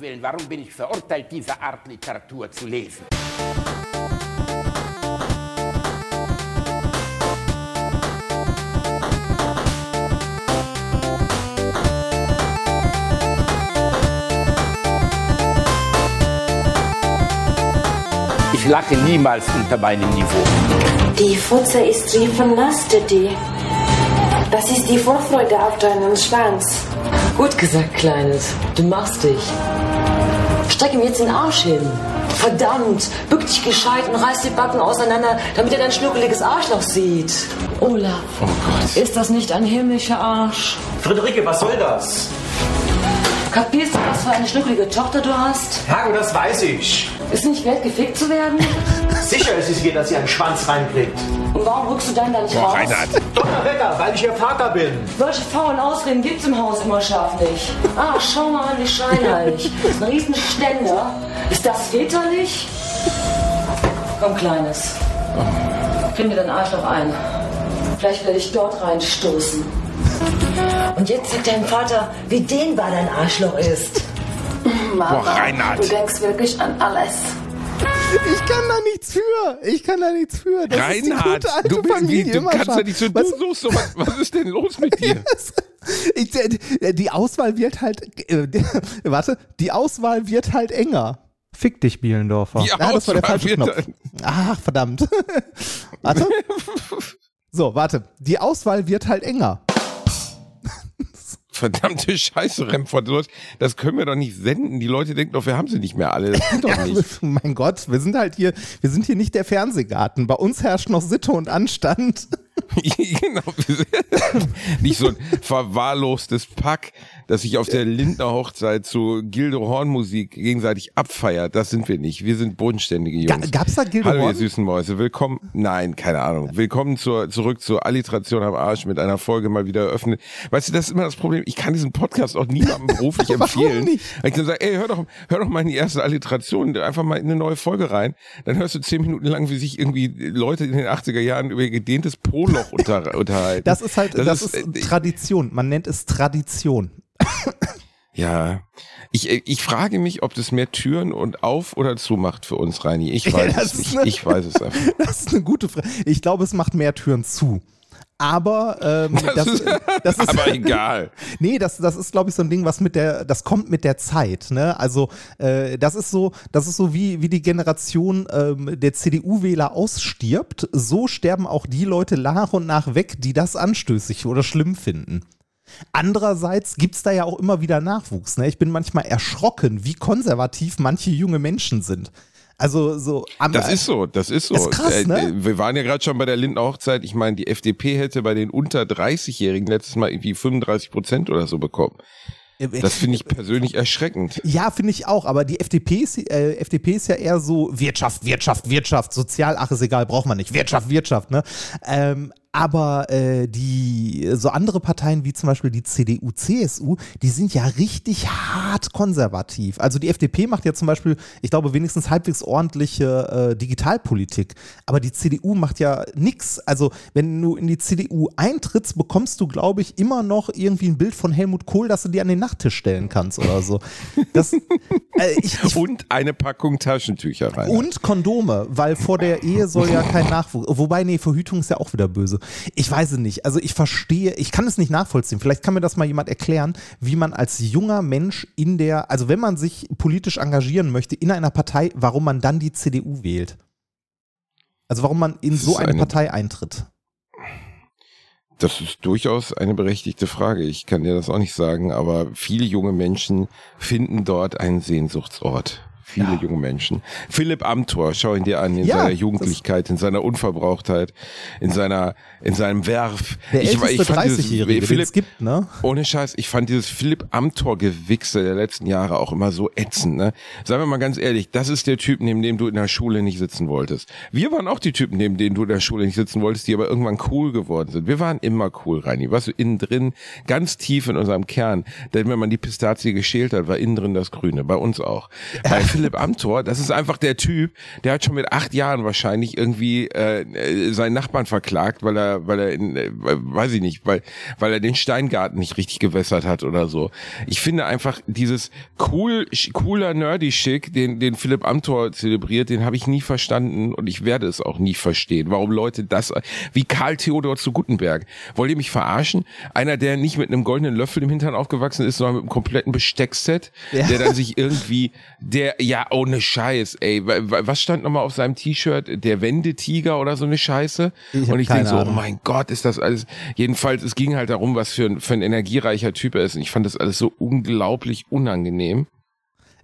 Willen, warum bin ich verurteilt, diese Art Literatur zu lesen? Ich lache niemals unter meinem Niveau. Die Futze ist wie von Nastedi. Das ist die Vorfreude auf deinen Schwanz. Gut gesagt, Kleines. Du machst dich. Streck ihm jetzt den Arsch hin. Verdammt, bück dich gescheit und reiß die Backen auseinander, damit er dein schnuckeliges Arschloch sieht. Olaf, Oh Gott. ist das nicht ein himmlischer Arsch? Friederike, was soll das? Kapierst du, was für eine schnuckelige Tochter du hast? Hago, das weiß ich. Ist nicht wert, gefickt zu werden? Sicher ist es ihr, dass sie einen Schwanz reinkriegt. Und warum rückst du dann da nicht Boah, raus? Reinhard. Donnerwetter, weil ich ihr Vater bin. Solche faulen Ausreden gibt's im Haus immer scharf nicht. Ah, schau mal an, wie scheinheilig. Ein Riesenständer. Ist das väterlich? Komm, Kleines. Krieg mir dein Arschloch ein. Vielleicht werde ich dort reinstoßen. Und jetzt sagt dein Vater, wie dehnbar dein Arschloch ist. Mama, Boah, Reinhard. du denkst wirklich an alles. Ich kann da nichts für. Ich kann da nichts für. Das ist die Reinhard, gute alte du, bist, wie, Familie du immer kannst ja schon. nicht so, Was- du suchst so, was, was ist denn los mit dir? Ich, äh, die Auswahl wird halt, äh, warte, die Auswahl wird halt enger. Fick dich, Bielendorfer. Die ah, das war der Auswahl falsche wird Knopf. halt- Ach, verdammt. warte. So, warte. Die Auswahl wird halt enger. Verdammte Scheiße, Remford, das können wir doch nicht senden. Die Leute denken doch, wir haben sie nicht mehr alle. Das geht doch nicht. mein Gott, wir sind halt hier, wir sind hier nicht der Fernsehgarten. Bei uns herrscht noch Sitte und Anstand. genau. Nicht so ein verwahrlostes Pack, das sich auf der Lindner Hochzeit zu Gildo Horn Musik gegenseitig abfeiert. Das sind wir nicht. Wir sind bodenständige Ga- Jungs. gab's da Gildo Hallo, ihr süßen Mäuse. Willkommen. Nein, keine Ahnung. Willkommen zur, zurück zur Alliteration am Arsch mit einer Folge mal wieder eröffnet. Weißt du, das ist immer das Problem. Ich kann diesen Podcast auch niemandem beruflich empfehlen. nicht? Ich kann sagen, ey, hör doch, hör doch mal in die erste Alliteration, einfach mal in eine neue Folge rein. Dann hörst du zehn Minuten lang, wie sich irgendwie Leute in den 80er Jahren über ihr gedehntes Poloch unter, unterhalten. Das ist halt, das, ist, äh, Tradition. Man nennt es Tradition. ja. Ich, äh, ich frage mich, ob das mehr Türen und auf oder zu macht für uns, Reini. Ich Ja, weiß das es ist nicht. eine- Ich weiß es einfach. Das ist eine gute Frage. Ich glaube, es macht mehr Türen zu. Aber ähm, das, ist- das ist Aber egal. nee, das, das ist glaube ich so ein Ding, was mit der, das kommt mit der Zeit. Ne? Also äh, das ist so, das ist so wie wie die Generation ähm, der CDU-Wähler ausstirbt. So sterben auch die Leute nach und nach weg, die das anstößig oder schlimm finden. Andererseits gibt's da ja auch immer wieder Nachwuchs. Ne? Ich bin manchmal erschrocken, wie konservativ manche junge Menschen sind. Also so am, Das ist so, das ist so. Ist krass, ne? Äh, Wir waren ja gerade schon bei der Lindner Hochzeit. Ich meine, die FDP hätte bei den unter 30-Jährigen letztes Mal irgendwie 35 Prozent oder so bekommen. Das finde ich persönlich erschreckend. Ja, finde ich auch, aber die FDP ist, äh, FDP ist ja eher so Wirtschaft, Wirtschaft, Wirtschaft, sozial, ach ist egal, braucht man nicht, Wirtschaft, Wirtschaft, ne? Ähm, aber äh, die so andere Parteien wie zum Beispiel die CDU, CSU, die sind ja richtig hart konservativ. Also die FDP macht ja zum Beispiel, ich glaube, wenigstens halbwegs ordentliche äh, Digitalpolitik. Aber die CDU macht ja nix. Also wenn du in die CDU eintrittst, bekommst du, glaube ich, immer noch irgendwie ein Bild von Helmut Kohl, das du dir an den Nachttisch stellen kannst oder so. Das, äh, ich, ich, Und eine Packung Taschentücher rein. und Kondome, weil vor der Ehe soll ja kein Nachwuchs. Wobei, nee, Verhütung ist ja auch wieder böse. Ich weiß es nicht. Also ich verstehe, ich kann es nicht nachvollziehen. Vielleicht kann mir das mal jemand erklären, wie man als junger Mensch in der, also wenn man sich politisch engagieren möchte in einer Partei, warum man dann die CDU wählt. Also warum man in Das so eine eine- Partei eintritt. Das ist durchaus eine berechtigte Frage. Ich kann dir das auch nicht sagen, aber viele junge Menschen finden dort einen Sehnsuchtsort. Viele junge Menschen. Philipp Amthor, schau ihn dir an, in Ja, seiner Jugendlichkeit, in seiner Unverbrauchtheit, in seiner, in seinem Werf. Der Ich- älteste ich fand dieses- 30-Jährige, den Philipp, es gibt, ne? ohne Scheiß, ich fand dieses Philipp Amthor-Gewichse der letzten Jahre auch immer so ätzend, ne? Sagen wir mal ganz ehrlich, das ist der Typ, neben dem du in der Schule nicht sitzen wolltest. Wir waren auch die Typen, neben denen du in der Schule nicht sitzen wolltest, die aber irgendwann cool geworden sind. Wir waren immer cool, Reini. Was innen drin, ganz tief in unserem Kern. Denn wenn man die Pistazie geschält hat, war innen drin das Grüne. Bei uns auch. Bei Philipp Amthor, das ist einfach der Typ, der hat schon mit acht Jahren wahrscheinlich irgendwie äh, äh, seinen Nachbarn verklagt, weil er, weil er, in, äh, weiß ich nicht, weil, weil er den Steingarten nicht richtig gewässert hat oder so. Ich finde einfach dieses cool, cooler nerdy Schick, den, den Philipp Amthor zelebriert, den habe ich nie verstanden und ich werde es auch nie verstehen. Warum Leute das, wie Karl Theodor zu Gutenberg. Wollt ihr mich verarschen? Einer, der nicht mit einem goldenen Löffel im Hintern aufgewachsen ist, sondern mit einem kompletten Besteckset, Ja. der dann sich irgendwie, der, ja, ohne Scheiß, ey, wa- wa- was stand nochmal auf seinem T-Shirt? Der Wendetiger oder so eine Scheiße? Ich und ich denke so, oh mein Gott, ist das alles, jedenfalls, es ging halt darum, was für ein, für ein energiereicher Typ er ist. Und ich fand das alles so unglaublich unangenehm.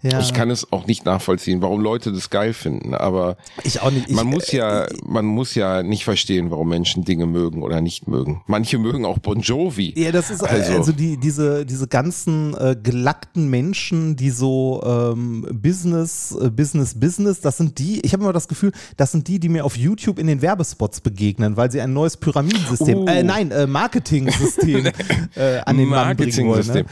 Ja. Ich kann es auch nicht nachvollziehen, warum Leute das geil finden, aber Ich auch nicht. Ich, man muss ja, äh, man muss ja nicht verstehen, warum Menschen Dinge mögen oder nicht mögen. Manche mögen auch Bon Jovi. Ja, das ist also, Also- die, diese, diese ganzen äh, gelackten Menschen, die so ähm, Business, äh, Business, Business, das sind die, ich habe immer das Gefühl, das sind die, die mir auf YouTube in den Werbespots begegnen, weil sie ein neues Pyramidensystem, Uh. äh, nein, äh, Marketing-System äh, an den Mann bringen wollen. Ne?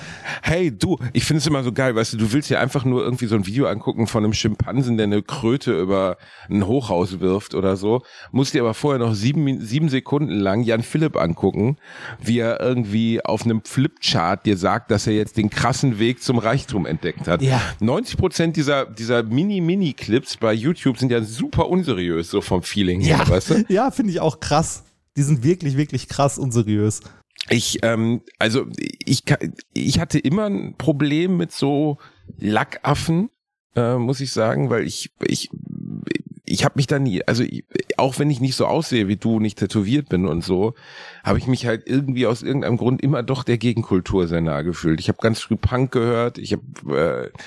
Hey, du, ich finde es immer so geil, weißt du, du willst dir einfach nur irgendwie so ein Video angucken von einem Schimpansen, der eine Kröte über ein Hochhaus wirft oder so, musst dir aber vorher noch sieben, sieben Sekunden lang Jan Philipp angucken, wie er irgendwie auf einem Flipchart dir sagt, dass er jetzt den krassen Weg zum Reichtum entdeckt hat. Ja. 90 Prozent dieser, dieser Mini-Mini-Clips bei YouTube sind ja super unseriös, so vom Feeling her, Ja, weißt du? ja finde ich auch krass. Die sind wirklich, wirklich krass unseriös. Ich, ähm, also ich, ich hatte immer ein Problem mit so Lackaffen, äh, muss ich sagen, weil ich, ich, ich habe mich da nie, also ich, auch wenn ich nicht so aussehe wie du, nicht tätowiert bin und so, habe ich mich halt irgendwie aus irgendeinem Grund immer doch der Gegenkultur sehr nahe gefühlt. Ich habe ganz früh Punk gehört, ich habe äh,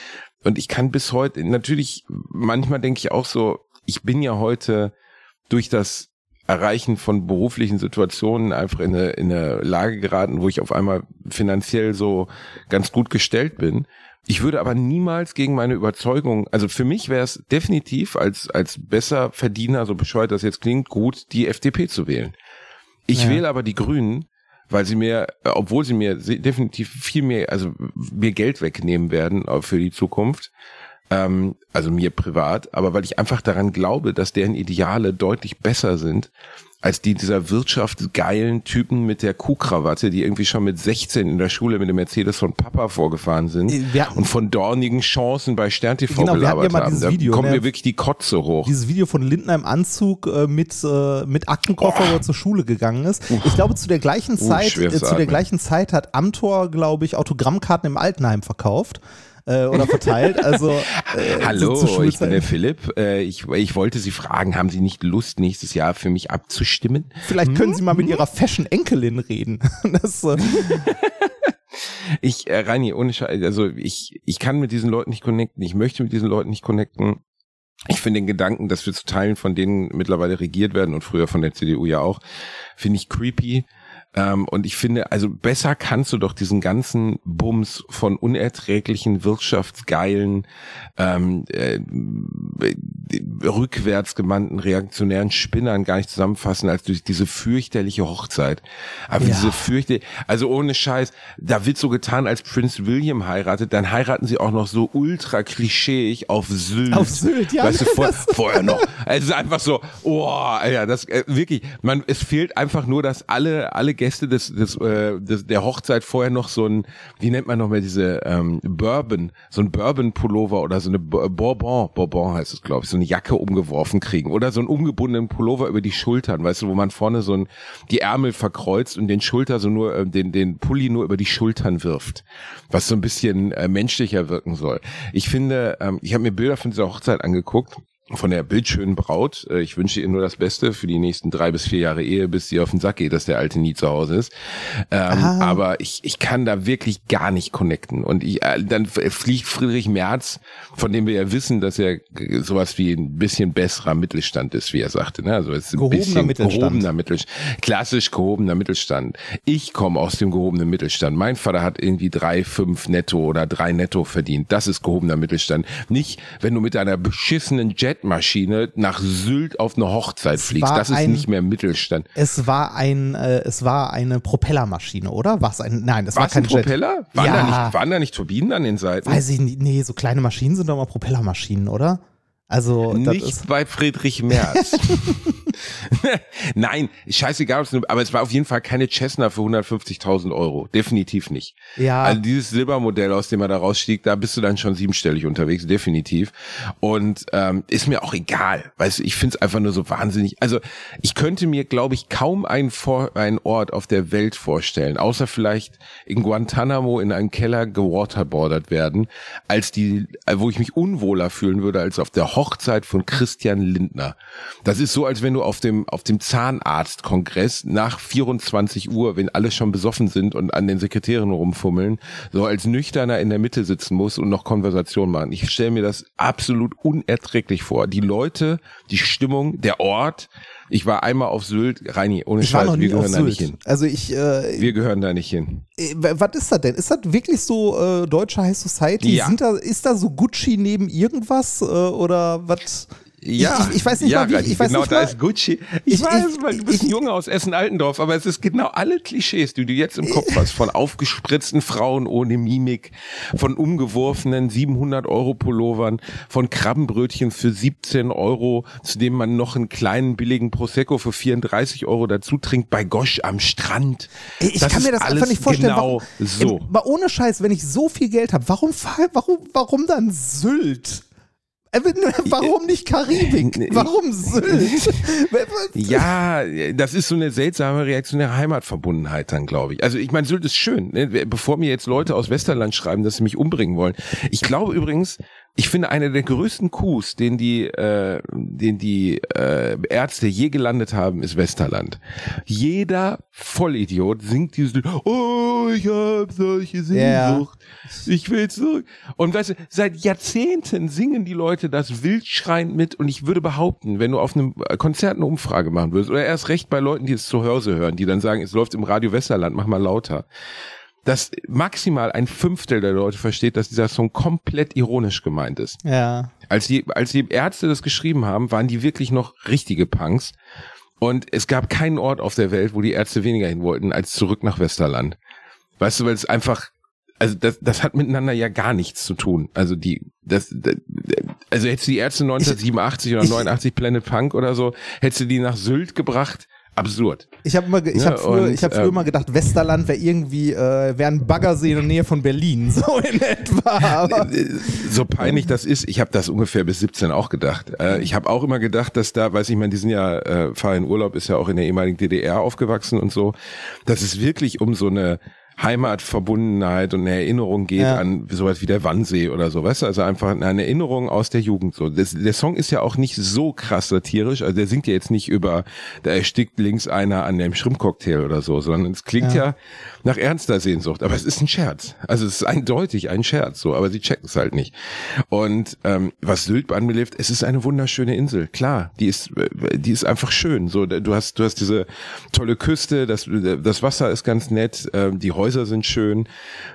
und ich kann bis heute natürlich manchmal denke ich auch so, ich bin ja heute durch das Erreichen von beruflichen Situationen einfach in eine, in eine Lage geraten, wo ich auf einmal finanziell so ganz gut gestellt bin. Ich würde aber niemals gegen meine Überzeugung, also für mich wäre es definitiv als, als besser Verdiener, so bescheuert das jetzt klingt, gut, die FDP zu wählen. Ich Ja. wähle aber die Grünen, weil sie mir, obwohl sie mir definitiv viel mehr, also mir Geld wegnehmen werden äh, für die Zukunft, ähm, also mir privat, aber weil ich einfach daran glaube, dass deren Ideale deutlich besser sind als die dieser wirtschaftsgeilen Typen mit der Kuhkrawatte, die irgendwie schon mit 16 in der Schule mit dem Mercedes von Papa vorgefahren sind Wir hatten- und von dornigen Chancen bei Stern TV Genau, wir ja gelabert mal haben. dieses Da Video, kommt ne? mir wirklich die Kotze hoch. Dieses Video von Lindner im Anzug äh, mit, äh, mit Aktenkoffer, wo er zur Schule gegangen ist. Ich glaube, zu der gleichen Zeit, schweres äh, zu der gleichen Zeit hat Amtor, glaube ich, Autogrammkarten im Altenheim verkauft. Äh, oder verteilt. Also äh, Hallo, zu- ich bin der. Philipp. Äh, ich, ich wollte Sie fragen, haben Sie nicht Lust, nächstes Jahr für mich abzustimmen? Vielleicht können Sie mal Hm? mit Ihrer Fashion-Enkelin reden. Das, äh, Ich, äh, Reini, ohne Scheiß, also ich, ich kann mit diesen Leuten nicht connecten, ich möchte mit diesen Leuten nicht connecten. Ich finde den Gedanken, dass wir zu Teilen von denen mittlerweile regiert werden und früher von der CDU ja auch, finde ich creepy. Ähm, und ich finde, also besser kannst du doch diesen ganzen Bums von unerträglichen, wirtschaftsgeilen, ähm, äh, rückwärts gemannten reaktionären Spinnern gar nicht zusammenfassen als durch diese fürchterliche Hochzeit. Aber Ja. diese fürchte, also ohne Scheiß, da wird so getan, als Prince William heiratet, dann heiraten sie auch noch so ultra klischeeig auf Sylt. Auf Sylt, ja. Weißt du, vor, vorher noch. Es ist einfach so, oh, Alter, das äh, wirklich, man, es fehlt einfach nur, dass alle, alle Gäste des, des, äh, des, der Hochzeit vorher noch so ein, wie nennt man noch mal diese ähm, Bourbon, so ein Bourbon-Pullover oder so eine Bo- Bourbon, Bourbon heißt es, glaube ich, so eine Jacke umgeworfen kriegen oder so einen umgebundenen Pullover über die Schultern, weißt du, wo man vorne so ein, die Ärmel verkreuzt und den Schulter so nur, äh, den, den Pulli nur über die Schultern wirft, was so ein bisschen äh, menschlicher wirken soll. Ich finde, ähm, ich habe mir Bilder von dieser Hochzeit angeguckt von der bildschönen Braut. Äh, Ich wünsche ihr nur das Beste für die nächsten drei bis vier Jahre Ehe, bis sie auf den Sack geht, dass der Alte nie zu Hause ist. Ähm, Ah. aber ich, ich kann da wirklich gar nicht connecten. Und ich, äh, dann f- fliegt Friedrich Merz, von dem wir ja wissen, dass er sowas wie ein bisschen besserer Mittelstand ist, wie er sagte. Ne? Also es ist ein Gehobener bisschen Mittelstand. gehobener Mittelstand. Klassisch gehobener Mittelstand. Ich komme aus dem gehobenen Mittelstand. Mein Vater hat irgendwie drei, fünf netto oder drei netto verdient. Das ist gehobener Mittelstand. Nicht, wenn du mit einer beschissenen Jetmaschine nach Sylt auf eine Hochzeit fliegst. war Das ist ein- nicht mehr Mittelstand. Es war ein, äh, es war eine Propellermaschine, oder? War es ein, nein, es war War es ein kein Jet. Propeller? Waren, Ja. da nicht, waren da nicht Turbinen an den Seiten? Weiß ich nicht, nee, so kleine Maschinen sind doch mal Propellermaschinen, oder? Also, Nicht bei Friedrich Merz. Nein, scheißegal, aber es war auf jeden Fall keine Cessna für 150.000 Euro. Definitiv nicht. ja, Also dieses Silbermodell, aus dem er da rausstieg, da bist du dann schon siebenstellig unterwegs, definitiv. Und ähm, ist mir auch egal. Weißt du, ich find's einfach nur so wahnsinnig. Also ich könnte mir, glaube ich, kaum einen, Vor einen Ort auf der Welt vorstellen, außer vielleicht in Guantanamo in einem Keller gewaterboardert werden, als die, äh, wo ich mich unwohler fühlen würde, als auf der Hochzeit von Christian Lindner. Das ist so, als wenn du auf dem, auf dem Zahnarztkongress nach 24 Uhr, wenn alle schon besoffen sind und an den Sekretären rumfummeln, so als Nüchterner in der Mitte sitzen muss und noch Konversation machen. Ich stelle mir das absolut unerträglich vor. Die Leute, die Stimmung, der Ort. Ich war einmal auf Sylt, Reini, ohne ich Scheiß, wir gehören da nicht hin. Also ich, äh, Wir gehören da nicht hin. äh, was ist das denn? Ist das wirklich so äh, deutsche High Society? Ja. Da, ist da so Gucci neben irgendwas äh, oder was? Ja, ich, ich, ich weiß nicht ja, mal, wie, Reini, ich weiß genau, nicht da mal, ist Gucci. Ich, Ich- weiß, ich- weil du bist ein ich- Junge aus Essen-Altendorf, aber es ist genau alle Klischees, die du jetzt im Kopf hast, von aufgespritzten Frauen ohne Mimik, von umgeworfenen 700 Euro Pullovern, von Krabbenbrötchen für 17 Euro, zu dem man noch einen kleinen billigen Prosecco für 34 Euro dazu trinkt, bei Gosch am Strand. Ich kann mir das einfach nicht vorstellen. Genau warum, so. Mal ohne Scheiß, wenn ich so viel Geld habe, warum, warum, warum dann Sylt? Warum nicht Karibik? Warum Sylt? Ja, das ist so eine seltsame reaktionäre Heimatverbundenheit dann, glaube ich. Also ich meine, Sylt ist schön. Ne? Bevor mir jetzt Leute aus Westerland schreiben, dass sie mich umbringen wollen. Ich glaube übrigens, ich finde einer der größten Coups, den die, äh, den die äh, Ärzte je gelandet haben, ist Westerland. Jeder Vollidiot singt dieses, oh, ich habe solche Sehnsucht, ich will zurück. Und weißt du, seit Jahrzehnten singen die Leute das wildschreiend mit und ich würde behaupten, wenn du auf einem Konzert eine Umfrage machen würdest, oder erst recht bei Leuten, die es zu Hause hören, die dann sagen, es läuft im Radio Westerland, mach mal lauter, dass maximal ein Fünftel der Leute versteht, dass dieser Song komplett ironisch gemeint ist. Ja. Als die, als die Ärzte das geschrieben haben, waren die wirklich noch richtige Punks. Und es gab keinen Ort auf der Welt, wo die Ärzte weniger hin wollten, als zurück nach Westerland. Weißt du, weil es einfach, also das, das hat miteinander ja gar nichts zu tun. Also die, das, das also hättest du die Ärzte 1987 oder ich- 89 Planet Punk oder so, hättest du die nach Sylt gebracht, absurd. Ich habe immer, ich Ja, habe früher, und, ich habe früher ähm, immer gedacht, Westerland wäre irgendwie, äh, wäre ein Baggersee in der Nähe von Berlin, so in etwa. Aber, so peinlich das ist, ich habe das ungefähr bis 17 auch gedacht. Äh, ich habe auch immer gedacht, dass da, weiß ich, meine, die sind ja, äh, Fahr in Urlaub ist ja auch in der ehemaligen DDR aufgewachsen und so, dass es wirklich um so eine Heimatverbundenheit und eine Erinnerung geht Ja. an sowas wie der Wannsee oder so, weißt du, also einfach eine Erinnerung aus der Jugend. So, das, der Song ist ja auch nicht so krass satirisch, also der singt ja jetzt nicht über, da erstickt links einer an dem Schrimpcocktail oder so, sondern es klingt Ja. ja nach ernster Sehnsucht, aber es ist ein Scherz. Also es ist eindeutig ein Scherz, so, aber sie checken es halt nicht. Und ähm, was Sylt anbetrifft, es ist eine wunderschöne Insel. Klar, die ist, äh, die ist einfach schön. So, du hast, du hast diese tolle Küste, das, das Wasser ist ganz nett, ähm, die Häuser sind schön.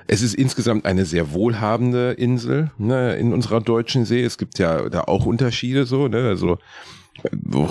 Es ist insgesamt eine sehr wohlhabende Insel ne, in unserer deutschen See. Es gibt ja da auch Unterschiede so, ne, also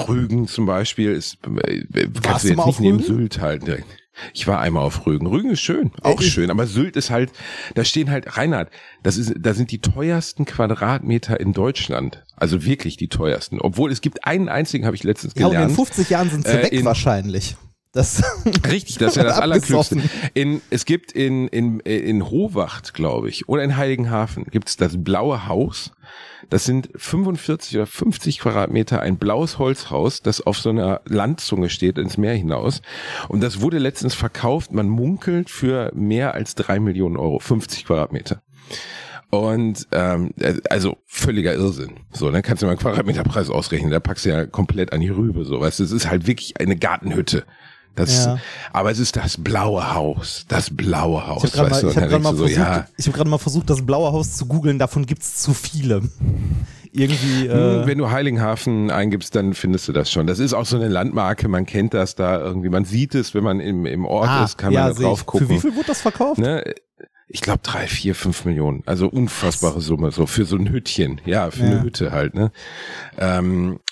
Rügen zum Beispiel ist, äh, Warst kannst du jetzt nicht neben? Sylt halten. direkt. Ich war einmal auf Rügen. Rügen ist schön, auch Ich- schön, aber Sylt ist halt, da stehen halt, Reinhard, das ist, da sind die teuersten Quadratmeter in Deutschland. Also wirklich die teuersten. Obwohl es gibt einen einzigen, habe ich letztens ja, und in gelernt. 50 Jahren sind sie Äh, weg in- wahrscheinlich. Das, Richtig, das ist ja das. Allerklügste. In, es gibt in, in, in Hohwacht, glaube ich, oder in Heiligenhafen gibt es das Blaue Haus. Das sind 45 oder 50 Quadratmeter, ein blaues Holzhaus, das auf so einer Landzunge steht, ins Meer hinaus. Und das wurde letztens verkauft, man munkelt, für mehr als drei Millionen Euro, 50 Quadratmeter. Und ähm, also völliger Irrsinn. So, dann kannst du mal einen Quadratmeterpreis ausrechnen. Da packst du ja komplett an die Rübe. So, weißt du, es ist halt wirklich eine Gartenhütte. Das, Ja. aber es ist das blaue Haus, das blaue Haus, ich habe gerade weißt mal, du, ich und hab grad mal, so, versucht, ja, ich hab mal versucht, das blaue Haus zu googeln. Davon gibt's zu viele. Irgendwie. Äh, Wenn du Heiligenhafen eingibst, dann findest du das schon. Das ist auch so eine Landmarke, man kennt das da irgendwie, man sieht es, wenn man im, im Ort ist, kann man da Ah, seh ich. drauf gucken. Für wie viel wurde das verkauft? Ne? ich glaube drei, vier, fünf Millionen. Also unfassbare Summe, so für so ein Hüttchen. Ja, für eine Ja. Hütte halt, ne? Ähm, äh,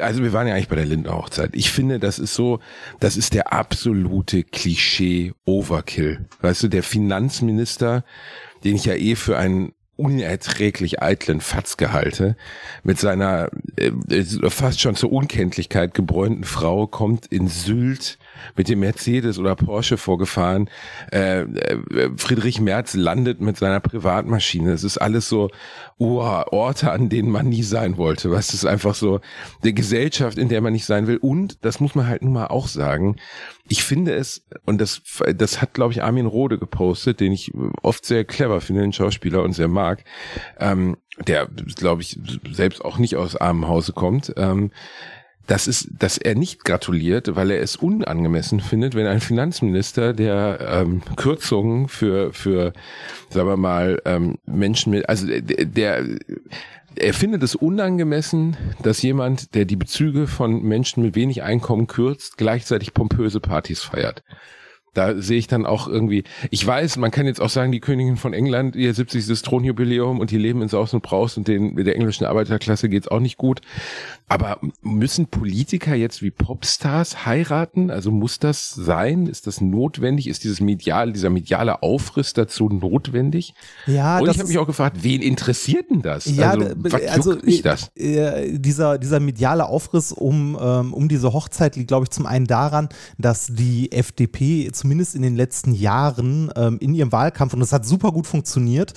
also wir waren ja eigentlich bei der Lindner Hochzeit. Ich finde, das ist so, das ist der absolute Klischee Overkill. Weißt du, der Finanzminister, den ich ja eh für einen unerträglich eitlen Fatzke halte, mit seiner äh, fast schon zur Unkenntlichkeit gebräunten Frau kommt in Sylt mit dem Mercedes oder Porsche vorgefahren. Äh, äh, Friedrich Merz landet mit seiner Privatmaschine. Es ist alles so oh, Orte, an denen man nie sein wollte. Was ist einfach so eine Gesellschaft, in der man nicht sein will. Und das muss man halt nun mal auch sagen. Ich finde es, und das, das hat, glaube ich, Armin Rohde gepostet, den ich oft sehr clever finde, den Schauspieler und sehr mag, ähm, der, glaube ich, selbst auch nicht aus armem Hause kommt. Ähm, das ist, dass er nicht gratuliert, weil er es unangemessen findet, wenn ein Finanzminister, der ähm, Kürzungen für, für, sagen wir mal, ähm, Menschen mit, also der, der er findet es unangemessen, dass jemand, der die Bezüge von Menschen mit wenig Einkommen kürzt, gleichzeitig pompöse Partys feiert. Da sehe ich dann auch irgendwie, ich weiß, man kann jetzt auch sagen, die Königin von England, ihr 70. Thronjubiläum und die leben in Saus und Braus und den, der englischen Arbeiterklasse geht's auch nicht gut. Aber müssen Politiker jetzt wie Popstars heiraten? Also muss das sein? Ist das notwendig? Ist dieses medial, dieser mediale Aufriss dazu notwendig? Ja, und das ich habe mich auch gefragt, wen interessiert denn das? Ja, also, was also mich das? äh, dieser, dieser mediale Aufriss um, ähm, um diese Hochzeit liegt, glaube ich, zum einen daran, dass die FDP zumindest in den letzten Jahren ähm, in ihrem Wahlkampf, und das hat super gut funktioniert,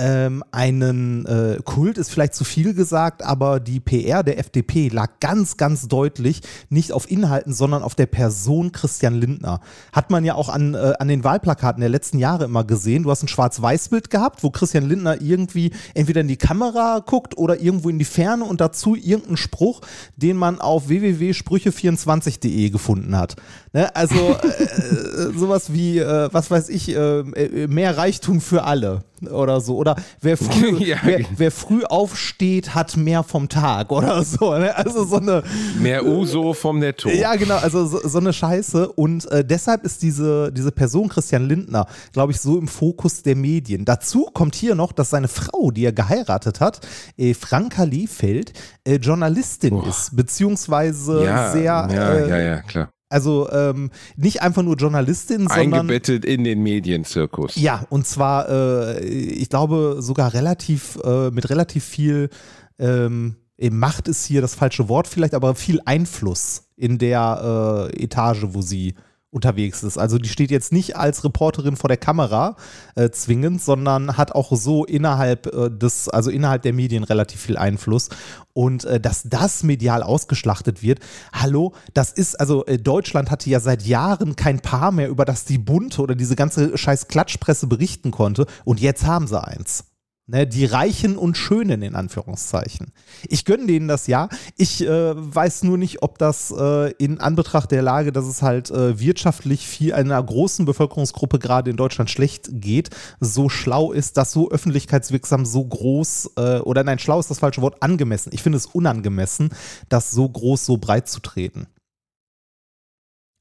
ähm, einen äh, Kult ist vielleicht zu viel gesagt, aber die PR der FDP lag ganz, ganz deutlich nicht auf Inhalten, sondern auf der Person Christian Lindner. Hat man ja auch an, äh, an den Wahlplakaten der letzten Jahre immer gesehen. Du hast ein Schwarz-Weiß-Bild gehabt, wo Christian Lindner irgendwie entweder in die Kamera guckt oder irgendwo in die Ferne und dazu irgendeinen Spruch, den man auf www.sprüche24.de gefunden hat. Ne? Also äh, sowas wie, äh, was weiß ich, äh, äh, mehr Reichtum für alle oder so. Oder wer früh, Ja. wer, wer früh aufsteht, hat mehr vom Tag oder so. Ne? Also so eine, Mehr Uso vom Netto. ja, genau, also so, so eine Scheiße. Und äh, deshalb ist diese, diese Person Christian Lindner, glaube ich, so im Fokus der Medien. Dazu kommt hier noch, dass seine Frau, die er geheiratet hat, äh, Franka Liefeld, äh, Journalistin ist, beziehungsweise ja, sehr, ja, äh, ja, ja, klar. Also ähm, nicht einfach nur Journalistin, sondern Eingebettet in den Medienzirkus. ja, und zwar, äh, ich glaube, sogar relativ, äh, mit relativ viel ähm, Macht ist hier das falsche Wort vielleicht, aber viel Einfluss in der äh, Etage, wo sie unterwegs ist. Also die steht jetzt nicht als Reporterin vor der Kamera äh, zwingend, sondern hat auch so innerhalb äh, des, also innerhalb der Medien relativ viel Einfluss. Und äh, dass das medial ausgeschlachtet wird, hallo, das ist, also äh, Deutschland hatte ja seit Jahren kein Paar mehr, über das die Bunte oder diese ganze scheiß Klatschpresse berichten konnte. Und jetzt haben sie eins. Ne, die Reichen und Schönen in Anführungszeichen. Ich gönne denen das ja. Ich äh, weiß nur nicht, ob das äh, in Anbetracht der Lage, dass es halt äh, wirtschaftlich viel einer großen Bevölkerungsgruppe gerade in Deutschland schlecht geht, so schlau ist, das so öffentlichkeitswirksam so groß äh, oder nein, schlau ist das falsche Wort, angemessen. Ich finde es unangemessen, das so groß, so breit zu treten.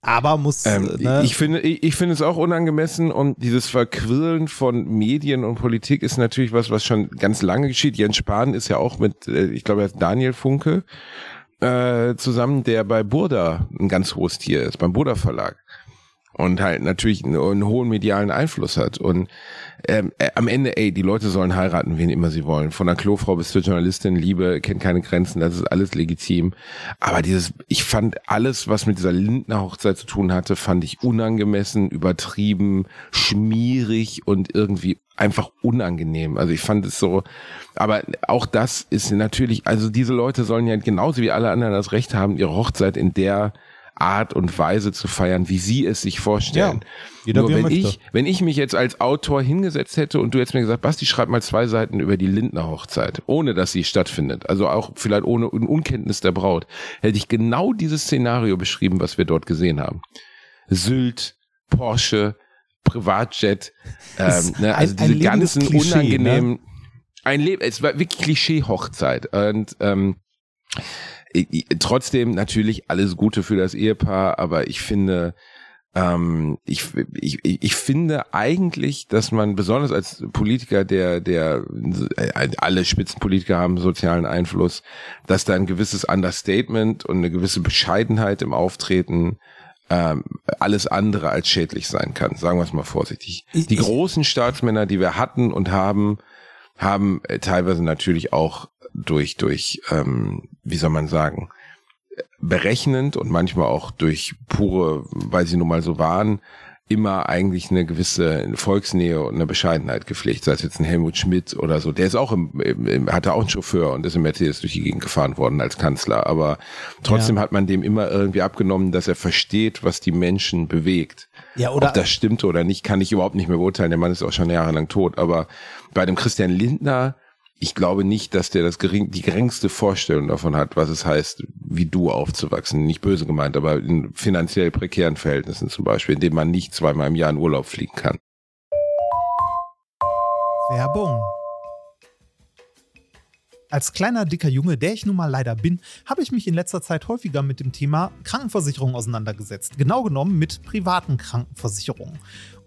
Aber muss. Ähm, äh, ne, Ich finde, ich, ich finde es auch unangemessen und dieses Verquirlen von Medien und Politik ist natürlich was, was schon ganz lange geschieht. Jens Spahn ist ja auch mit, äh, ich glaube, er ist Daniel Funke äh, zusammen, der bei Burda ein ganz hohes Tier ist, beim Burda Verlag und halt natürlich einen, einen hohen medialen Einfluss hat. Und ähm, äh, am Ende, ey, die Leute sollen heiraten, wen immer sie wollen. Von der Klofrau bis zur Journalistin, Liebe kennt keine Grenzen, das ist alles legitim. Aber dieses, ich fand alles, was mit dieser Lindner Hochzeit zu tun hatte, fand ich unangemessen, übertrieben, schmierig und irgendwie einfach unangenehm. Also ich fand es so, aber auch das ist natürlich, also diese Leute sollen ja genauso wie alle anderen das Recht haben, ihre Hochzeit in der Art und Weise zu feiern, wie sie es sich vorstellen. Ja, Nur wenn möchte. ich, wenn ich mich jetzt als Autor hingesetzt hätte und du hättest mir gesagt, Basti, schreib mal zwei Seiten über die Lindner Hochzeit, ohne dass sie stattfindet, also auch vielleicht ohne Un- Unkenntnis der Braut, hätte ich genau dieses Szenario beschrieben, was wir dort gesehen haben. Sylt, Porsche, Privatjet, ähm, ne, ein- also ein diese lebendes ganzen Klischee, ne? unangenehmen, ein Leben, es war wirklich Klischee-Hochzeit und ähm, trotzdem natürlich alles Gute für das Ehepaar, aber ich finde, ähm, ich, ich, ich finde eigentlich, dass man besonders als Politiker, der, der äh, alle Spitzenpolitiker haben sozialen Einfluss, dass da ein gewisses Understatement und eine gewisse Bescheidenheit im Auftreten ähm, alles andere als schädlich sein kann. Sagen wir es mal vorsichtig. Ich- die großen Staatsmänner, die wir hatten und haben, haben äh, teilweise natürlich auch durch, durch, ähm, wie soll man sagen, berechnend und manchmal auch durch pure, weil sie nun mal so waren, immer eigentlich eine gewisse Volksnähe und eine Bescheidenheit gepflegt. Sei es jetzt ein Helmut Schmidt oder so. Der ist auch im, im, im hatte auch einen Chauffeur und ist im Mercedes durch die Gegend gefahren worden als Kanzler. Aber trotzdem hat man dem immer irgendwie abgenommen, dass er versteht, was die Menschen bewegt. Ja, oder- Ob das stimmte oder nicht, kann ich überhaupt nicht mehr beurteilen. Der Mann ist auch schon jahrelang tot. Aber bei dem Christian Lindner, ich glaube nicht, dass der das gering, die geringste Vorstellung davon hat, was es heißt, wie du aufzuwachsen. Nicht böse gemeint, aber in finanziell prekären Verhältnissen zum Beispiel, in denen man nicht zweimal im Jahr in Urlaub fliegen kann. Werbung. Als kleiner, dicker Junge, der ich nun mal leider bin, habe ich mich in letzter Zeit häufiger mit dem Thema Krankenversicherung auseinandergesetzt. Genau genommen mit privaten Krankenversicherungen.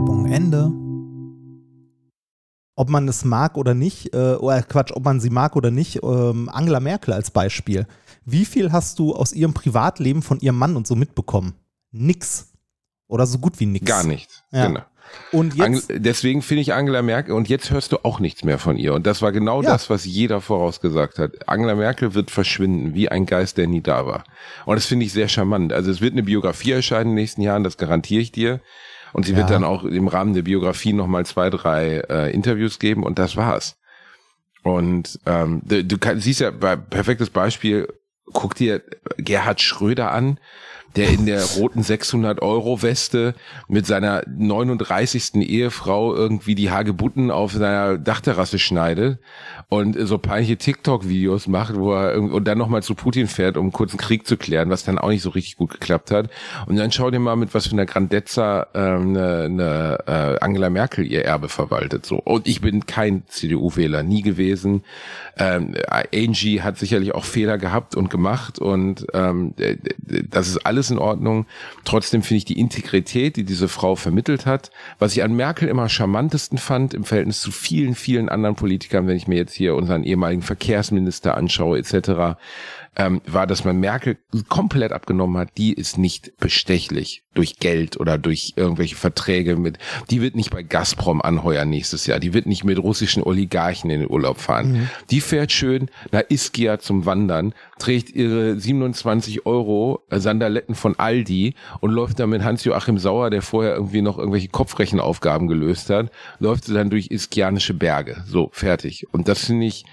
Werbung Ende. Ob man es mag oder nicht, äh, oder Quatsch, ob man sie mag oder nicht, ähm, Angela Merkel als Beispiel. Wie viel hast du aus ihrem Privatleben von ihrem Mann und so mitbekommen? Nix. Oder so gut wie nix. Gar nichts. Ja. Genau. Und jetzt, Angel- Deswegen finde ich Angela Merkel, und jetzt hörst du auch nichts mehr von ihr. Und das war genau Ja. das, was jeder vorausgesagt hat. Angela Merkel wird verschwinden, wie ein Geist, der nie da war. Und das finde ich sehr charmant. Also es wird eine Biografie erscheinen in den nächsten Jahren, das garantiere ich dir. Und sie wird Ja. dann auch im Rahmen der Biografie nochmal zwei, drei äh, Interviews geben und das war's. Und ähm, du, du kann, siehst ja, bei, perfektes Beispiel, guck dir Gerhard Schröder an, der in der roten 600-Euro-Weste mit seiner 39. Ehefrau irgendwie die Hagebutten auf seiner Dachterrasse schneidet und so peinliche TikTok-Videos macht, wo er und dann nochmal zu Putin fährt, um kurz einen Krieg zu klären, was dann auch nicht so richtig gut geklappt hat. Und dann schau dir mal mit was für einer Grandezza ähm, eine, eine, äh, Angela Merkel ihr Erbe verwaltet. So. Und ich bin kein CDU-Wähler, nie gewesen. Ähm, Angie hat sicherlich auch Fehler gehabt und gemacht und ähm, das ist alles in Ordnung. Trotzdem finde ich die Integrität, die diese Frau vermittelt hat, was ich an Merkel immer charmantesten fand im Verhältnis zu vielen, vielen anderen Politikern, wenn ich mir jetzt hier unseren ehemaligen Verkehrsminister anschaue etc., ähm, war, dass man Merkel komplett abgenommen hat, die ist nicht bestechlich durch Geld oder durch irgendwelche Verträge mit, die wird nicht bei Gazprom anheuern nächstes Jahr, die wird nicht mit russischen Oligarchen in den Urlaub fahren. Die fährt schön nach Ischia zum Wandern, trägt ihre 27 Euro Sandaletten von Aldi und läuft dann mit Hans-Joachim Sauer, der vorher irgendwie noch irgendwelche Kopfrechenaufgaben gelöst hat, läuft sie dann durch iskianische Berge. So, fertig. Und das finde ich,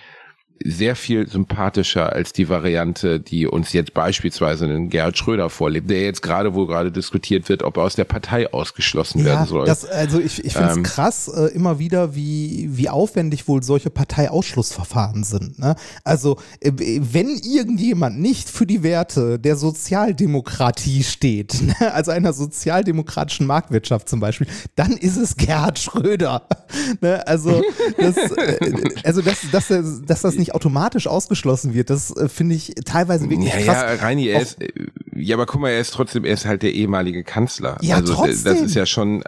sehr viel sympathischer als die Variante, die uns jetzt beispielsweise einen Gerhard Schröder vorlebt, der jetzt gerade, wo gerade diskutiert wird, ob er aus der Partei ausgeschlossen werden soll. Das, also ich, ich finde es Ähm. krass äh, immer wieder, wie, wie aufwendig wohl solche Parteiausschlussverfahren sind. Ne? Also äh, wenn irgendjemand nicht für die Werte der Sozialdemokratie steht, ne? also einer sozialdemokratischen Marktwirtschaft zum Beispiel, dann ist es Gerhard Schröder. ne? Also, das, äh, also dass, dass, dass das nicht automatisch ausgeschlossen wird, das äh, finde ich teilweise wirklich ja, krass. ja, Reini, er ist, äh, ja, aber guck mal, er ist trotzdem, er ist halt der ehemalige Kanzler. Ja, also trotzdem. das ist ja schon,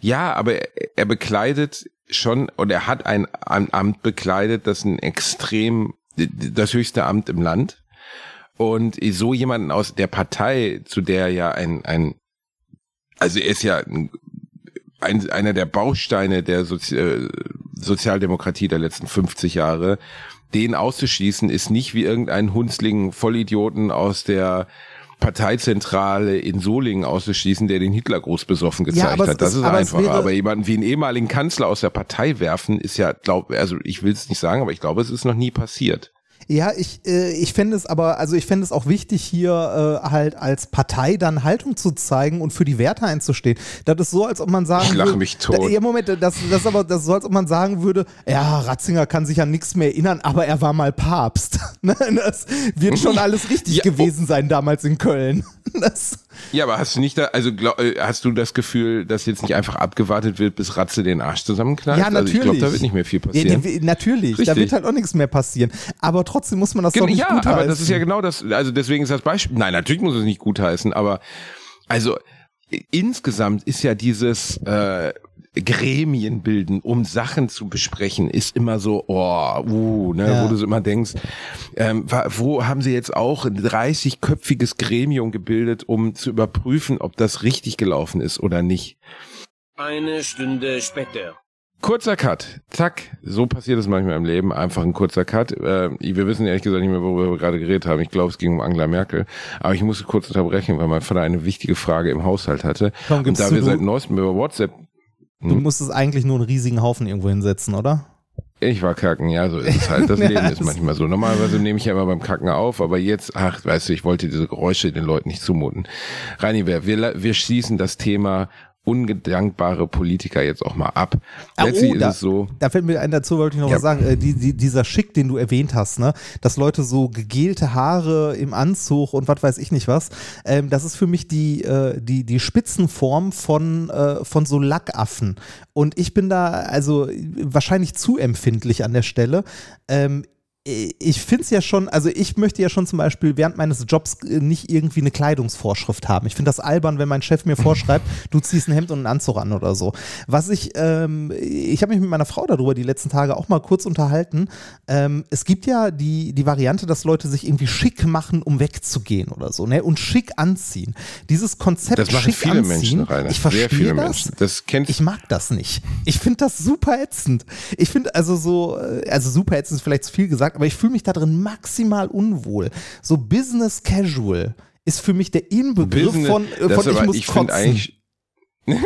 Ja, aber er, er bekleidet schon, und er hat ein, ein Amt bekleidet, das ein extrem, das höchste Amt im Land. Und so jemanden aus der Partei, zu der ja ein, ein also er ist ja ein, ein, einer der Bausteine der Sozi äh, Sozialdemokratie der letzten 50 Jahre, den auszuschließen, ist nicht wie irgendein Hunzling Vollidioten aus der Parteizentrale in Solingen auszuschließen, der den Hitler groß besoffen gezeigt aber hat. Das ist- ist einfacher. Aber jemanden wie einen ehemaligen Kanzler aus der Partei werfen, ist ja, glaub, also ich will es nicht sagen, aber ich glaube, es ist noch nie passiert. Ja, ich, äh, ich fände es aber, also ich fände es auch wichtig, hier äh, halt als Partei dann Haltung zu zeigen und für die Werte einzustehen. Das ist so, als ob man sagen Ich lache würde- mich tot. Da, ja, Moment, das, das ist aber das ist so, als ob man sagen würde, ja, Ratzinger kann sich an nichts mehr erinnern, aber er war mal Papst. Ne, das wird schon alles richtig Ja, oh. gewesen sein damals in Köln. Das, Ja, aber hast du nicht da, also glaub, äh, hast du das Gefühl, dass jetzt nicht einfach abgewartet wird, bis Ratze den Arsch zusammenknallt? ja, natürlich. Also ich glaube, da wird nicht mehr viel Ja, passieren. die- natürlich, da Richtig. wird halt auch nichts mehr passieren. Aber trotzdem muss man das doch Gen- nicht ja, gut aber das ist ja genau das, also deswegen ist das Beispiel, nein, natürlich muss es nicht gutheißen, aber also insgesamt ist ja dieses äh, Gremien bilden, um Sachen zu besprechen, ist immer so, oh, uh, ne, Ja. wo du so immer denkst, ähm, wo haben sie jetzt auch ein 30-köpfiges Gremium gebildet, um zu überprüfen, ob das richtig gelaufen ist oder nicht. Eine Stunde später. Kurzer Cut. Zack. So passiert es manchmal im Leben. Einfach ein kurzer Cut. Äh, wir wissen ehrlich gesagt nicht mehr, worüber wir gerade geredet haben. Ich glaube, es ging um Angela Merkel. Aber ich musste kurz unterbrechen, weil mein Vater eine wichtige Frage im Haushalt hatte. Und da wir seit neuestem über WhatsApp Du musstest eigentlich nur einen riesigen Haufen irgendwo hinsetzen, oder? Ich war kacken, ja, so ist es halt. Das Ja, Leben ist manchmal so. Normalerweise nehme ich ja immer beim Kacken auf, aber jetzt, ach, weißt du, ich wollte diese Geräusche den Leuten nicht zumuten. Reini, wir, wir, wir schließen das Thema ungedankbare Politiker jetzt auch mal ab. Ah, Letztlich oh, da, ist es so, Da fällt mir ein, dazu wollte ich noch Ja. was sagen. Äh, die, die, dieser Schick, den du erwähnt hast, ne? dass Leute so gegelte Haare im Anzug und was weiß ich nicht was, ähm, das ist für mich die, äh, die, die Spitzenform von, äh, von so Lackaffen. Und ich bin da also wahrscheinlich zu empfindlich an der Stelle. Ähm, ich finde es ja schon, also ich möchte ja schon zum Beispiel während meines Jobs äh, nicht irgendwie eine Kleidungsvorschrift haben. Ich finde das albern, wenn mein Chef mir vorschreibt, du ziehst ein Hemd und einen Anzug an oder so. Was ich, ähm, ich habe mich mit meiner Frau darüber die letzten Tage auch mal kurz unterhalten. Ähm, es gibt ja die, die Variante, dass Leute sich irgendwie schick machen, um wegzugehen oder so, ne? Und schick anziehen. Dieses Konzept das machen schick viele anziehen, Menschen, Rainer. ich Sehr verstehe viele das. Menschen. Das kennst Ich mag das nicht. Ich finde das super ätzend. Ich finde also so, äh, also super ätzend ist vielleicht zu viel gesagt, aber ich fühle mich da drin maximal unwohl. So Business Casual ist für mich der Inbegriff Business- von, äh, von ich aber, muss ich kotzen. eigentlich.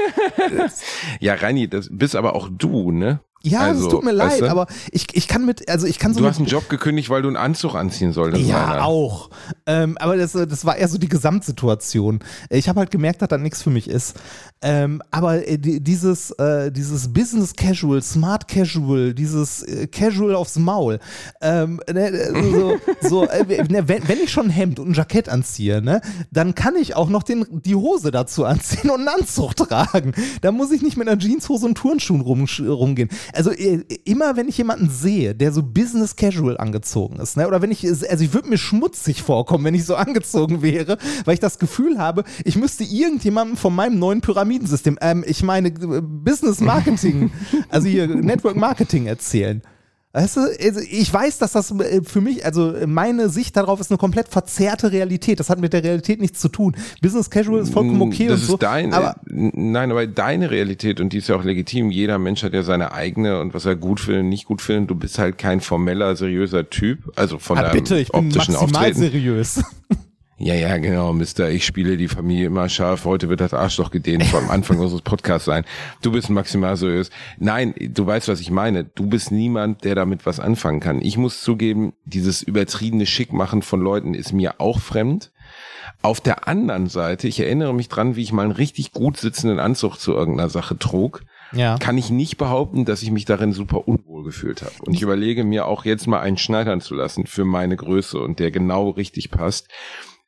ja, Reini, das bist aber auch du, ne? Ja, also, es tut mir weißt leid, du? aber ich, ich kann mit, also ich kann so Du hast einen Job gekündigt, weil du einen Anzug anziehen solltest. Ja, Rainer. auch. Ähm, aber das, das war eher so die Gesamtsituation. Ich habe halt gemerkt, dass das nichts für mich ist. Ähm, aber äh, die, dieses, äh, dieses Business Casual, Smart Casual, dieses äh, Casual aufs Maul. Ähm, ne, äh, so, so, äh, ne, wenn, wenn ich schon ein Hemd und ein Jackett anziehe, ne, dann kann ich auch noch den, die Hose dazu anziehen und einen Anzug tragen. Da muss ich nicht mit einer Jeanshose und Turnschuhen rum, rumgehen. Also äh, immer, wenn ich jemanden sehe, der so Business Casual angezogen ist, ne, oder wenn ich, also ich würde mir schmutzig vorkommen, wenn ich so angezogen wäre, weil ich das Gefühl habe, ich müsste irgendjemandem von meinem neuen Pyramidensystem, ähm, ich meine äh, Business Marketing, also hier Network Marketing erzählen. Weißt du, also ich weiß, dass das äh, für mich, also meine Sicht darauf ist eine komplett verzerrte Realität. Das hat mit der Realität nichts zu tun. Business Casual ist vollkommen okay das und so. ist dein, aber äh, nein, aber deine Realität und die ist ja auch legitim. Jeder Mensch hat ja seine eigene und was er gut findet, nicht gut findet. Du bist halt kein formeller, seriöser Typ, also von ah, deinem bitte, ich bin optischen maximal Auftreten. seriös. Ja, ja, genau, Mister. Ich spiele die Familie immer scharf. Heute wird das Arschloch gedehnt vor am Anfang unseres Podcasts sein. Du bist maximal seriös. Nein, du weißt, was ich meine. Du bist niemand, der damit was anfangen kann. Ich muss zugeben, dieses übertriebene Schickmachen von Leuten ist mir auch fremd. Auf der anderen Seite, ich erinnere mich dran, wie ich mal einen richtig gut sitzenden Anzug zu irgendeiner Sache trug. Ja. Kann ich nicht behaupten, dass ich mich darin super unwohl gefühlt habe. Und ich überlege mir auch jetzt mal einen schneidern zu lassen für meine Größe und der genau richtig passt.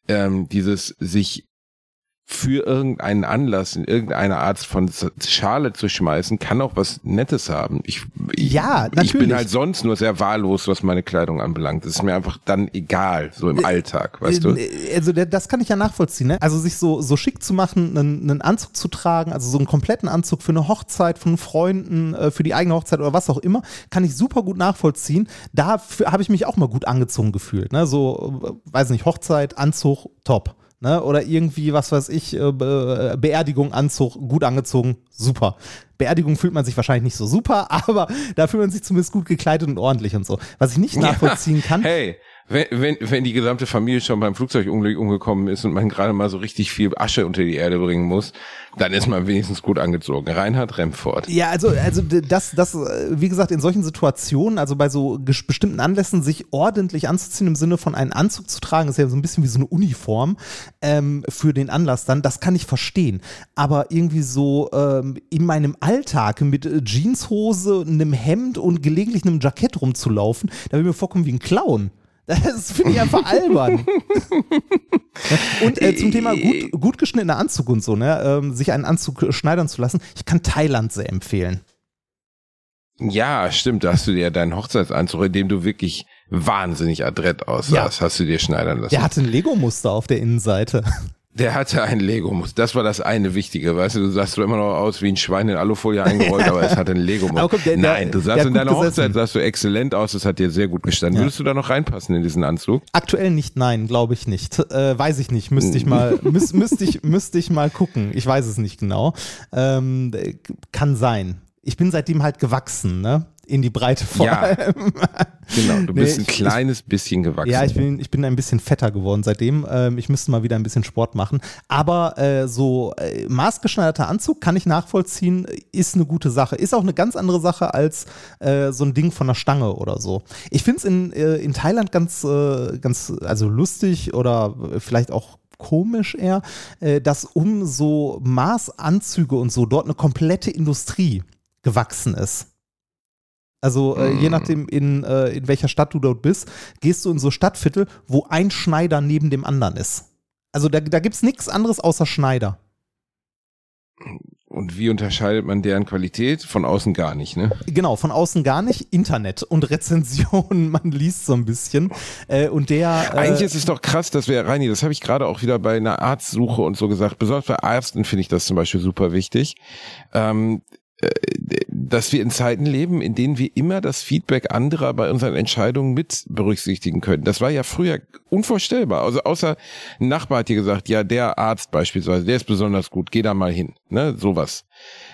Ähm, dieses sich für irgendeinen Anlass in irgendeine Art von Schale zu schmeißen, kann auch was Nettes haben. Ich, ich, Ja, Ich bin natürlich. halt sonst nur sehr wahllos, was meine Kleidung anbelangt. Das ist mir einfach dann egal, so im Alltag, weißt du? Äh, Also das kann ich ja nachvollziehen. Ne? Also sich so, so schick zu machen, einen, einen Anzug zu tragen, also so einen kompletten Anzug für eine Hochzeit von Freunden, äh, für die eigene Hochzeit oder was auch immer, kann ich super gut nachvollziehen. Da habe ich mich auch mal gut angezogen gefühlt. Ne? So, äh, weiß nicht, Hochzeit, Anzug, top. Ne? Oder irgendwie, was weiß ich, äh, Be Beerdigung, Anzug, gut angezogen, super. Beerdigung fühlt man sich wahrscheinlich nicht so super, aber da fühlt man sich zumindest gut gekleidet und ordentlich und so. Was ich nicht nachvollziehen kann. Hey, wenn, wenn, wenn die gesamte Familie schon beim Flugzeugunglück umgekommen ist und man gerade mal so richtig viel Asche unter die Erde bringen muss, dann ist man wenigstens gut angezogen. Reinhard Remford. Ja, also, also das, das, äh, wie gesagt, in solchen Situationen, also bei so bestimmten Anlässen, sich ordentlich anzuziehen im Sinne von einen Anzug zu tragen, ist ja so ein bisschen wie so eine Uniform ähm, für den Anlass dann, das kann ich verstehen. Aber irgendwie so ähm, in meinem Alltag mit äh, Jeanshose, einem Hemd und gelegentlich einem Jackett rumzulaufen, da will mir vorkommen wie ein Clown. Das finde ich einfach albern. Und äh, zum Thema gut, gut geschnittener Anzug und so, ne, ähm, sich einen Anzug äh, schneidern zu lassen, ich kann Thailand sehr empfehlen. Ja, stimmt, da hast du dir deinen Hochzeitsanzug, in dem du wirklich wahnsinnig adrett aussahst, hast du dir schneidern lassen. Der hatte ein Lego-Muster auf der Innenseite. Der hatte ein Lego-Muster. Das war das eine Wichtige. Weißt du, du sahst du immer noch aus wie ein Schwein in Alufolie eingerollt, aber es hatte ein Lego-Muster. Nein, du sahst in deiner gesessen. Hochzeit, sahst du exzellent aus, das hat dir sehr gut gestanden. Ja. Würdest du da noch reinpassen in diesen Anzug? Aktuell nicht, nein, glaube ich nicht. Äh, weiß ich nicht, müsste ich mal, müß, müsste ich, müsste ich mal gucken. Ich weiß es nicht genau. Ähm, äh, kann sein. Ich bin seitdem halt gewachsen, ne? In die Breite vor Ja. allem. Genau, du Nee, bist ein ich- kleines bisschen gewachsen. Ja, ich bin, ich bin ein bisschen fetter geworden seitdem. Ähm, ich müsste mal wieder ein bisschen Sport machen. Aber äh, so äh, maßgeschneiderter Anzug kann ich nachvollziehen, ist eine gute Sache. Ist auch eine ganz andere Sache als äh, so ein Ding von der Stange oder so. Ich finde es in, äh, in Thailand ganz, äh, ganz, also lustig oder vielleicht auch komisch eher, äh, dass um so Maßanzüge und so dort eine komplette Industrie gewachsen ist. Also äh, je nachdem, in, äh, in welcher Stadt du dort bist, gehst du in so Stadtviertel, wo ein Schneider neben dem anderen ist. Also da, da gibt es nichts anderes außer Schneider. Und wie unterscheidet man deren Qualität? Von außen gar nicht, ne? Genau, von außen gar nicht. Internet und Rezensionen, man liest so ein bisschen. Äh, und der. Äh, Eigentlich ist es doch krass, dass wir, Reini, das habe ich gerade auch wieder bei einer Arztsuche und so gesagt, besonders bei Ärzten finde ich das zum Beispiel super wichtig, ähm, äh, dass wir in Zeiten leben, in denen wir immer das Feedback anderer bei unseren Entscheidungen mit berücksichtigen können. Das war ja früher unvorstellbar. Also außer ein Nachbar hat dir gesagt, ja, der Arzt beispielsweise, der ist besonders gut, geh da mal hin. Ne, sowas.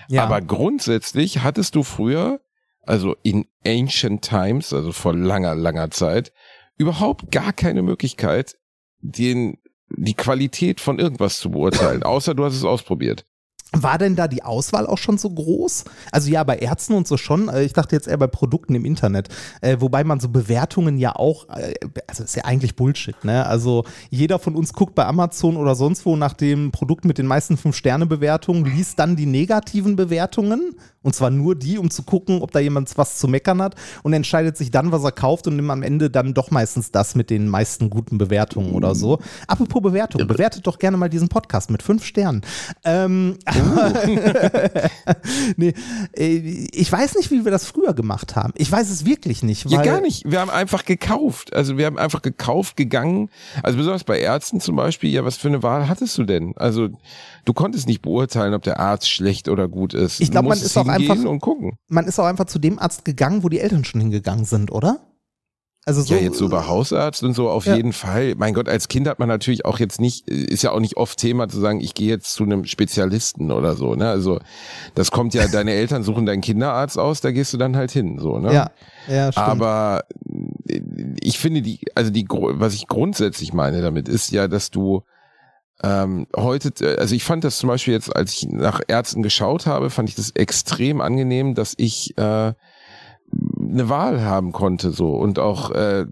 ja. Aber grundsätzlich hattest du früher, also in ancient times, also vor langer, langer Zeit, überhaupt gar keine Möglichkeit, den, die Qualität von irgendwas zu beurteilen, außer du hast es ausprobiert. War denn da die Auswahl auch schon so groß? Also ja, bei Ärzten und so schon. Äh, Ich dachte jetzt eher bei Produkten im Internet. Äh, wobei man so Bewertungen ja auch, äh, also ist ja eigentlich Bullshit, ne? Also jeder von uns guckt bei Amazon oder sonst wo nach dem Produkt mit den meisten 5-Sterne-Bewertungen, liest dann die negativen Bewertungen. Und zwar nur die, um zu gucken, ob da jemand was zu meckern hat und entscheidet sich dann, was er kauft und nimmt am Ende dann doch meistens das mit den meisten guten Bewertungen oder so. Apropos Bewertung, bewertet doch gerne mal diesen Podcast mit fünf Sternen. Ähm, nee, äh, ich weiß nicht, wie wir das früher gemacht haben. Ich weiß es wirklich nicht. Ja, weil- gar nicht. Wir haben einfach gekauft. Also wir haben einfach gekauft, gegangen. Also besonders bei Ärzten zum Beispiel, ja, was für eine Wahl hattest du denn? Also du konntest nicht beurteilen, ob der Arzt schlecht oder gut ist. Ich glaub, Du man ist auch einfach- und gucken. Man ist auch einfach zu dem Arzt gegangen, wo die Eltern schon hingegangen sind, oder? Also so, ja, jetzt so bei Hausarzt und so auf Ja. jeden Fall. Mein Gott, als Kind hat man natürlich auch jetzt nicht, ist ja auch nicht oft Thema zu sagen, ich gehe jetzt zu einem Spezialisten oder so, ne? Also das kommt ja, deine Eltern suchen deinen Kinderarzt aus, da gehst du dann halt hin, so, ne? Ja, ja, stimmt. Aber äh, ich finde die, also die, was ich grundsätzlich meine damit ist ja, dass du ähm, heute, also ich fand das zum Beispiel jetzt, als ich nach Ärzten geschaut habe, fand ich das extrem angenehm, dass ich äh, eine Wahl haben konnte so und auch äh,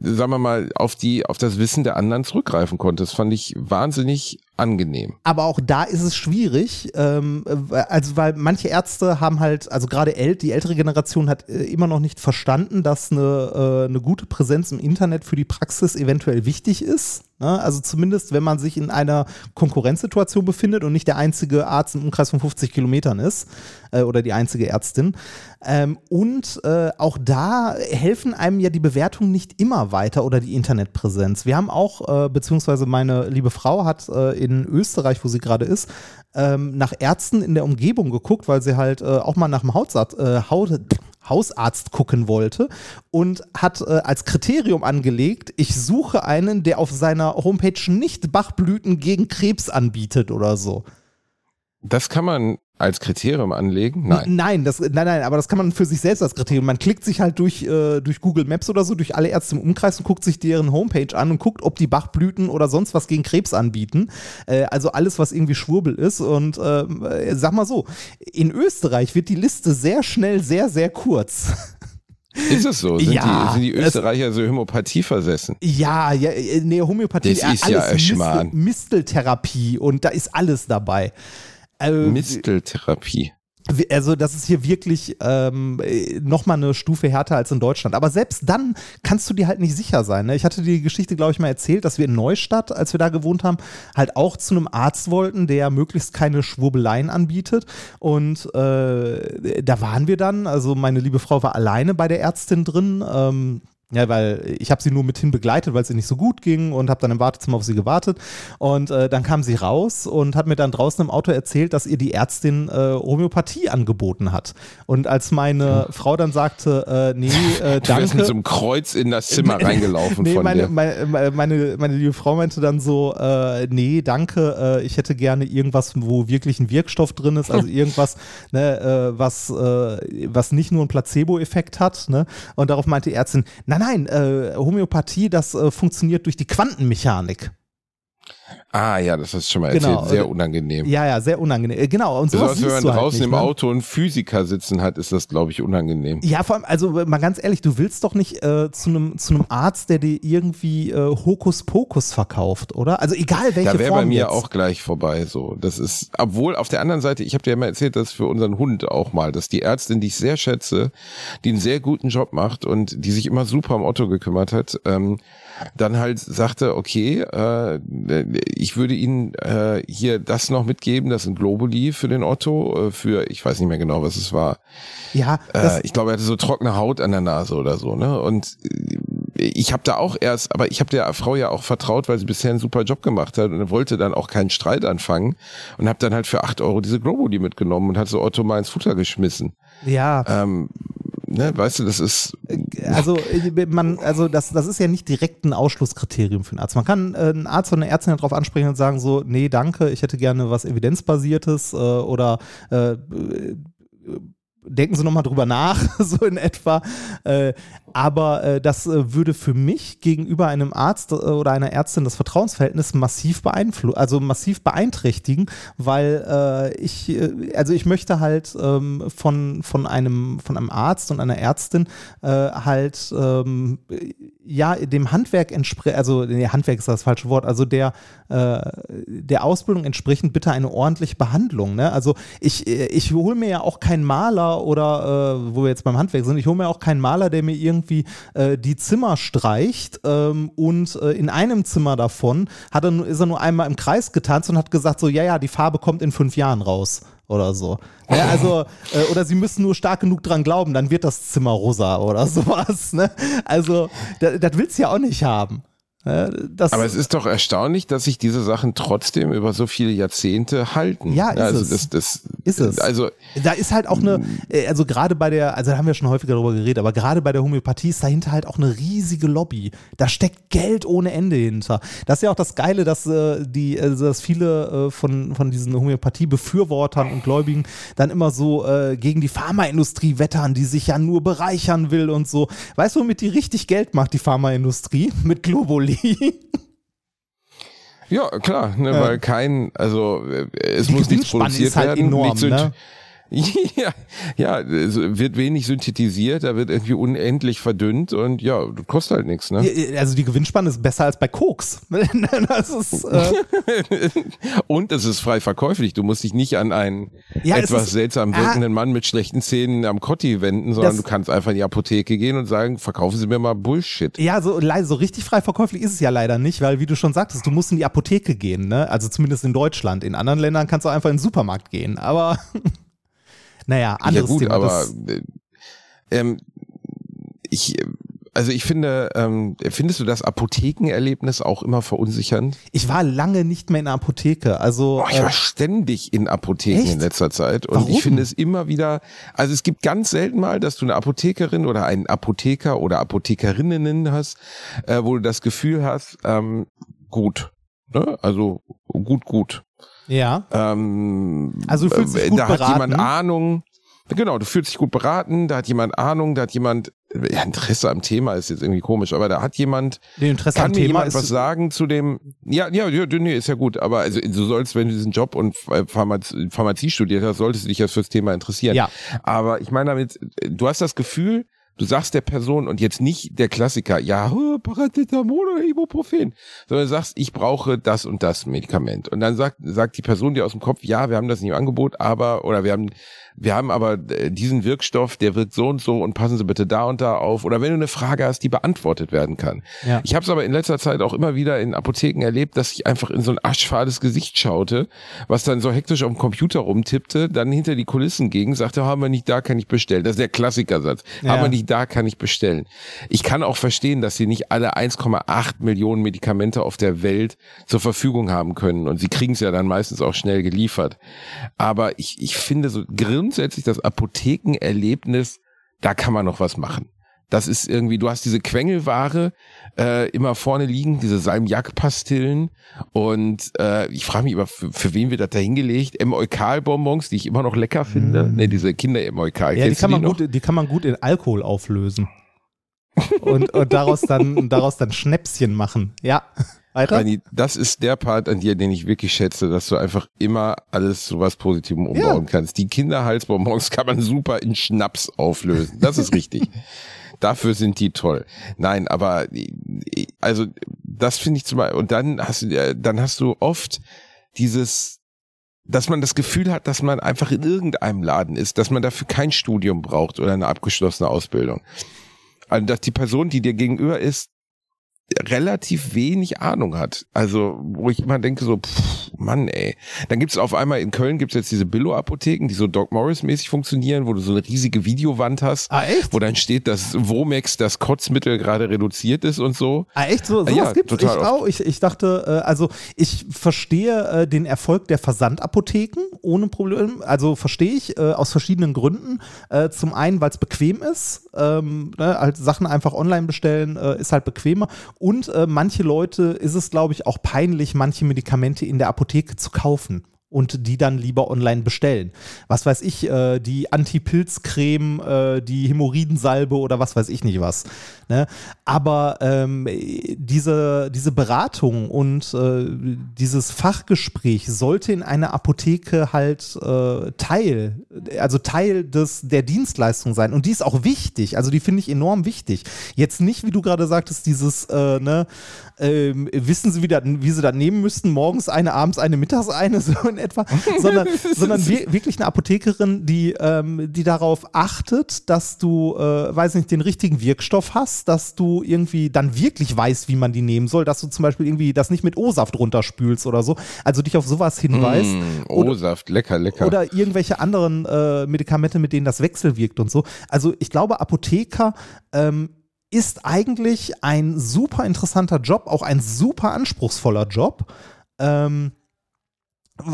sagen wir mal auf die auf das Wissen der anderen zurückgreifen konnte. Das fand ich wahnsinnig angenehm. Aber auch da ist es schwierig, ähm, also weil manche Ärzte haben halt, also gerade äl die ältere Generation hat äh, immer noch nicht verstanden, dass eine, äh, eine gute Präsenz im Internet für die Praxis eventuell wichtig ist. Ne? Also zumindest, wenn man sich in einer Konkurrenzsituation befindet und nicht der einzige Arzt im Umkreis von 50 Kilometern ist äh, oder die einzige Ärztin. Ähm, und äh, auch da helfen einem ja die Bewertungen nicht immer weiter oder die Internetpräsenz. Wir haben auch, äh, beziehungsweise meine liebe Frau hat äh, in Österreich, wo sie gerade ist, ähm, nach Ärzten in der Umgebung geguckt, weil sie halt äh, auch mal nach dem Hausarzt, äh, Haut, Hausarzt gucken wollte und hat äh, als Kriterium angelegt, ich suche einen, der auf seiner Homepage nicht Bachblüten gegen Krebs anbietet oder so. Das kann man als Kriterium anlegen? Nein. Nein, das, nein, nein, aber das kann man für sich selbst als Kriterium. Man klickt sich halt durch, äh, durch Google Maps oder so, durch alle Ärzte im Umkreis und guckt sich deren Homepage an und guckt, ob die Bachblüten oder sonst was gegen Krebs anbieten. Äh, also alles, was irgendwie Schwurbel ist. Und äh, sag mal so, in Österreich wird die Liste sehr schnell sehr, sehr kurz. Ist es so? Sind, Ja, die, sind die Österreicher so Homöopathie versessen? Ja, ja, äh, nee, Homöopathie, Das ist ja alles Schmarrn. Mistel, Misteltherapie und da ist alles dabei. Äh, Misteltherapie. Also das ist hier wirklich ähm, nochmal eine Stufe härter als in Deutschland. Aber selbst dann kannst du dir halt nicht sicher sein. Ne? Ich hatte die Geschichte, glaube ich, mal erzählt, dass wir in Neustadt, als wir da gewohnt haben, halt auch zu einem Arzt wollten, der möglichst keine Schwurbeleien anbietet. Und äh, da waren wir dann, also meine liebe Frau war alleine bei der Ärztin drin. Ähm, ja, weil ich habe sie nur mithin begleitet, weil es ihr nicht so gut ging und habe dann im Wartezimmer auf sie gewartet. Und äh, dann kam sie raus und hat mir dann draußen im Auto erzählt, dass ihr die Ärztin äh, Homöopathie angeboten hat. Und als meine Frau dann sagte, äh, nee, äh, Du wärst mit danke. so einem Kreuz in das Zimmer reingelaufen Nee, von meine, der. meine, meine, meine liebe Frau meinte dann so, äh, nee, danke, äh, ich hätte gerne irgendwas, wo wirklich ein Wirkstoff drin ist, also irgendwas, ne, äh, was, äh, was nicht nur einen Placebo-Effekt hat. Ne? Und darauf meinte die Ärztin, nein, nein, äh, Homöopathie, das äh, funktioniert durch die Quantenmechanik. Ah ja, das hast du schon mal erzählt. Genau. Sehr unangenehm. Ja, ja, sehr unangenehm. Äh, Genau, und sowas Besonders wenn man halt draußen nicht, im ne? Auto einen Physiker sitzen hat, ist das, glaube ich, unangenehm. Ja, vor allem, also mal ganz ehrlich, du willst doch nicht äh, zu einem zu einem Arzt, der dir irgendwie äh, Hokuspokus verkauft, oder? Also egal welche Da wäre bei mir jetzt. auch gleich vorbei. So, das ist, obwohl auf der anderen Seite, ich habe dir ja mal erzählt, dass für unseren Hund auch mal, dass die Ärztin, die ich sehr schätze, die einen sehr guten Job macht und die sich immer super um Otto gekümmert hat, ähm, dann halt sagte, okay, äh, ich würde Ihnen äh, hier das noch mitgeben, das sind Globuli für den Otto, äh, für, ich weiß nicht mehr genau, was es war. Ja, Äh, ich glaube, er hatte so trockene Haut an der Nase oder so, ne? Und äh, ich habe da auch erst, aber ich habe der Frau ja auch vertraut, weil sie bisher einen super Job gemacht hat und wollte dann auch keinen Streit anfangen und habe dann halt für acht Euro diese Globuli mitgenommen und hat so Otto mal ins Futter geschmissen. ja, Ähm, ne, weißt du, das ist also äh, man, also das, das ist ja nicht direkt ein Ausschlusskriterium für einen Arzt. Man kann äh, einen Arzt oder eine Ärztin darauf ansprechen und sagen so, nee, danke, ich hätte gerne was evidenzbasiertes äh, oder äh, äh, denken Sie nochmal drüber nach, so in etwa. Äh, aber äh, das äh, würde für mich gegenüber einem Arzt äh, oder einer Ärztin das Vertrauensverhältnis massiv beeinflussen, also massiv beeinträchtigen, weil äh, ich, äh, also ich möchte halt ähm, von, von, einem, von einem Arzt und einer Ärztin äh, halt ähm, ja dem Handwerk entsprechen, also nee, Handwerk ist das falsche Wort, also der, der Ausbildung entsprechend bitte eine ordentliche Behandlung. Ne? Also ich, ich hole mir ja auch keinen Maler oder wo wir jetzt beim Handwerk sind, ich hole mir auch keinen Maler, der mir irgendwie äh, die Zimmer streicht ähm, und äh, in einem Zimmer davon hat er, ist er nur einmal im Kreis getanzt und hat gesagt so, ja, ja, die Farbe kommt in fünf Jahren raus oder so. Ja, also, äh, oder sie müssen nur stark genug dran glauben, dann wird das Zimmer rosa oder sowas. Ne? Also, da- das willst du ja auch nicht haben. Das, aber es ist doch erstaunlich, dass sich diese Sachen trotzdem über so viele Jahrzehnte halten. Ja, ist also es. Das, das, Ist es. Also Da ist halt auch eine, äh, also gerade bei der, also da haben wir schon häufiger darüber geredet, aber gerade bei der Homöopathie ist dahinter halt auch eine riesige Lobby. Da steckt Geld ohne Ende hinter. Das ist ja auch das Geile, dass äh, die, also dass viele äh, von, von diesen Homöopathie-Befürwortern und Gläubigen dann immer so äh, gegen die Pharmaindustrie wettern, die sich ja nur bereichern will und so. Weißt du, womit die richtig Geld macht, die Pharmaindustrie? Mit Globuli. Ja, klar, ne, Ja. weil kein, also äh, es muss nichts produziert halt werden. enorm, nichts, ne? Ja, ja, wird wenig synthetisiert, da wird irgendwie unendlich verdünnt und ja, kostet halt nichts, ne? Also die Gewinnspanne ist besser als bei Koks. Ist, äh, Und es ist frei verkäuflich. Du musst dich nicht an einen Ja, etwas ist- seltsam Ah. wirkenden Mann mit schlechten Zähnen am Kotti wenden, sondern Das- du kannst einfach in die Apotheke gehen und sagen, verkaufen Sie mir mal Bullshit. ja, so, so richtig frei verkäuflich ist es ja leider nicht, weil wie du schon sagtest, du musst in die Apotheke gehen, ne? Also zumindest in Deutschland. In anderen Ländern kannst du einfach in den Supermarkt gehen. Aber naja, anderes ja gut, Thema. aber äh, ähm, ich, äh, also ich finde, ähm, findest du das Apothekenerlebnis auch immer verunsichernd? ich war lange nicht mehr in der Apotheke. Also Boah, ich äh, war ständig in Apotheken echt? in letzter Zeit und Warum? ich finde es immer wieder, also es gibt ganz selten mal, dass du eine Apothekerin oder einen Apotheker oder Apothekerinnen hast, äh, wo du das Gefühl hast, ähm, gut, ne? also gut, gut. Ja. Ähm, Also du fühlst dich äh, gut da hat jemand beraten? Ahnung. Genau, du fühlst dich gut beraten, da hat jemand Ahnung, da hat jemand ja, Interesse am Thema ist jetzt irgendwie komisch, aber da hat jemand Den Interesse kann am mir Thema jemand was sagen zu dem ja ja ja nee, ist ja gut, aber also du sollst wenn du diesen Job und Pharmazie, Pharmazie studiert hast, solltest du dich ja fürs Thema interessieren. Ja. Aber ich meine damit du hast das Gefühl, du sagst der Person und jetzt nicht der Klassiker, ja, Paracetamol oder Ibuprofen, sondern du sagst, ich brauche das und das Medikament. Und dann sagt, sagt die Person dir aus dem Kopf, ja, wir haben das nicht im Angebot, aber, oder wir haben, wir haben aber äh, diesen Wirkstoff, der wirkt so und so und passen Sie bitte da und da auf. Oder wenn du eine Frage hast, die beantwortet werden kann. Ja. Ich habe es aber in letzter Zeit auch immer wieder in Apotheken erlebt, dass ich einfach in so ein aschfahles Gesicht schaute, was dann so hektisch auf dem Computer rumtippte, dann hinter die Kulissen ging, sagte, haben wir nicht da, kann ich bestellen. Das ist der Klassikersatz. Ja. Haben wir nicht da, kann ich bestellen. Ich kann auch verstehen, dass sie nicht alle 1,8 Millionen Medikamente auf der Welt zur Verfügung haben können. Und sie kriegen es ja dann meistens auch schnell geliefert. Aber ich, ich finde so grundsätzlich das Apothekenerlebnis, da kann man noch was machen. Das ist irgendwie, du hast diese Quengelware äh, immer vorne liegen, diese Salmiak-Pastillen und äh, ich frage mich immer, für, für wen wird das da hingelegt? M-Eukal-Bonbons, die ich immer noch lecker finde. Ne, diese Kinder-M-Eukal. Mm. ja, die kann, man noch? gut, die kann man gut in Alkohol auflösen. und, und daraus dann daraus dann Schnäpschen machen. Ja. Weiter? Rani, das ist der Part an dir, den ich wirklich schätze, dass du einfach immer alles zu was Positivem umbauen kannst. Die Kinderhalsbonbons kann man super in Schnaps auflösen. Das ist richtig. Dafür sind die toll. Nein, aber also das finde ich zum Beispiel. Und dann hast du, äh, dann hast du oft dieses, dass man das Gefühl hat, dass man einfach in irgendeinem Laden ist, dass man dafür kein Studium braucht oder eine abgeschlossene Ausbildung. Also dass die Person, die dir gegenüber ist, relativ wenig Ahnung hat. Also, wo ich immer denke so, pff, Mann, ey. Dann gibt's auf einmal in Köln gibt's jetzt diese Billo-Apotheken, die so Doc Morris-mäßig funktionieren, wo du so eine riesige Videowand hast, Ah, echt? wo dann steht, dass Womex das Kotzmittel gerade reduziert ist und so. Ah, echt? So, sowas Ja, gibt's? Ich total oft. auch. Ich, ich dachte, äh, also ich verstehe äh, den Erfolg der Versandapotheken ohne Problem. Also verstehe ich äh, aus verschiedenen Gründen. Äh, zum einen, weil es bequem ist. Ähm, ne, halt Sachen einfach online bestellen äh, ist halt bequemer. Und äh, manche Leute ist es, glaube ich, auch peinlich, manche Medikamente in der Apotheke zu kaufen. Und die dann lieber online bestellen. Was weiß ich, äh, die Anti-Pilz-Creme, äh, die Hämorrhoidensalbe oder was weiß ich nicht was. Ne? Aber ähm, diese, diese Beratung und äh, dieses Fachgespräch sollte in einer Apotheke halt äh, Teil, also Teil des, der Dienstleistung sein. Und die ist auch wichtig. Also die finde ich enorm wichtig. Jetzt nicht, wie du gerade sagtest, dieses, äh, ne, ähm, wissen Sie, wie, dat, wie Sie das nehmen müssten, morgens eine, abends eine, mittags eine, so in etwa, sondern, sondern wir, wirklich eine Apothekerin, die, ähm, die darauf achtet, dass du, äh, weiß nicht, den richtigen Wirkstoff hast, dass du irgendwie dann wirklich weißt, wie man die nehmen soll, dass du zum Beispiel irgendwie das nicht mit O-Saft runterspülst oder so, also dich auf sowas hinweist. Mm, O-Saft, lecker, lecker. oder irgendwelche anderen äh, Medikamente, mit denen das wechselwirkt und so. Also ich glaube, Apotheker ähm, ist eigentlich ein super interessanter Job, auch ein super anspruchsvoller Job. Ähm,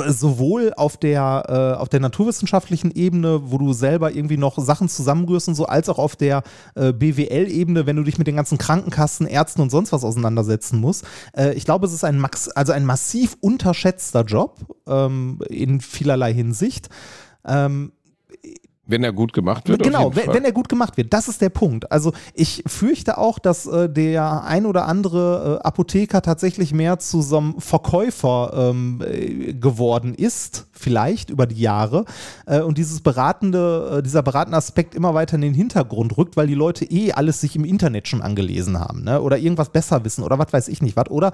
sowohl auf der, äh, auf der naturwissenschaftlichen Ebene, wo du selber irgendwie noch Sachen zusammenrührst und so, als auch auf der äh, BWL-Ebene, wenn du dich mit den ganzen Krankenkassen, Ärzten und sonst was auseinandersetzen musst. Äh, ich glaube, es ist ein, Max also ein massiv unterschätzter Job ähm, in vielerlei Hinsicht. Ähm, Wenn er gut gemacht wird. Genau, wenn, wenn er gut gemacht wird. Das ist der Punkt. Also ich fürchte auch, dass äh, der ein oder andere äh, Apotheker tatsächlich mehr zu so einem Verkäufer ähm, äh, geworden ist, vielleicht über die Jahre. Äh, und dieses beratende, äh, dieser beratende Aspekt immer weiter in den Hintergrund rückt, weil die Leute eh alles sich im Internet schon angelesen haben, ne? Oder irgendwas besser wissen oder was weiß ich nicht was. Oder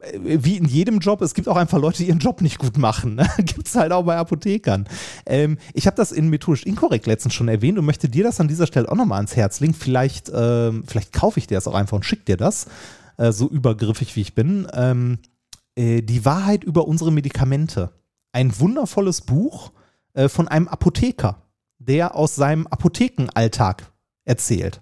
äh, wie in jedem Job, es gibt auch einfach Leute, die ihren Job nicht gut machen. Ne? Gibt es halt auch bei Apothekern. Ähm, ich habe das in Methodisch Inkorrekt letztens schon erwähnt und möchte dir das an dieser Stelle auch nochmal ans Herz legen. Vielleicht, ähm, vielleicht kaufe ich dir das auch einfach und schicke dir das, äh, so übergriffig wie ich bin. Ähm, äh, die Wahrheit über unsere Medikamente. Ein wundervolles Buch äh, von einem Apotheker, der aus seinem Apothekenalltag erzählt.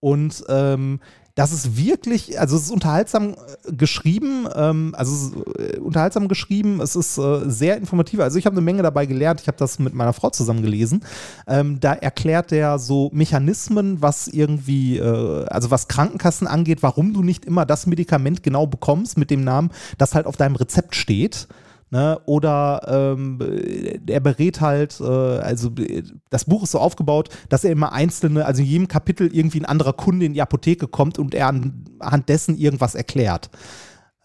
Und ähm, das ist wirklich, also es ist unterhaltsam äh, geschrieben, ähm, also äh, unterhaltsam geschrieben, es ist äh, sehr informativ. Also ich habe eine Menge dabei gelernt, ich habe das mit meiner Frau zusammen gelesen. Ähm, da erklärt der so Mechanismen, was irgendwie, äh, also was Krankenkassen angeht, warum du nicht immer das Medikament genau bekommst mit dem Namen, das halt auf deinem Rezept steht. Ne? Oder ähm, er berät halt, äh, also das Buch ist so aufgebaut, dass er immer einzelne, also in jedem Kapitel irgendwie ein anderer Kunde in die Apotheke kommt und er anhand dessen irgendwas erklärt.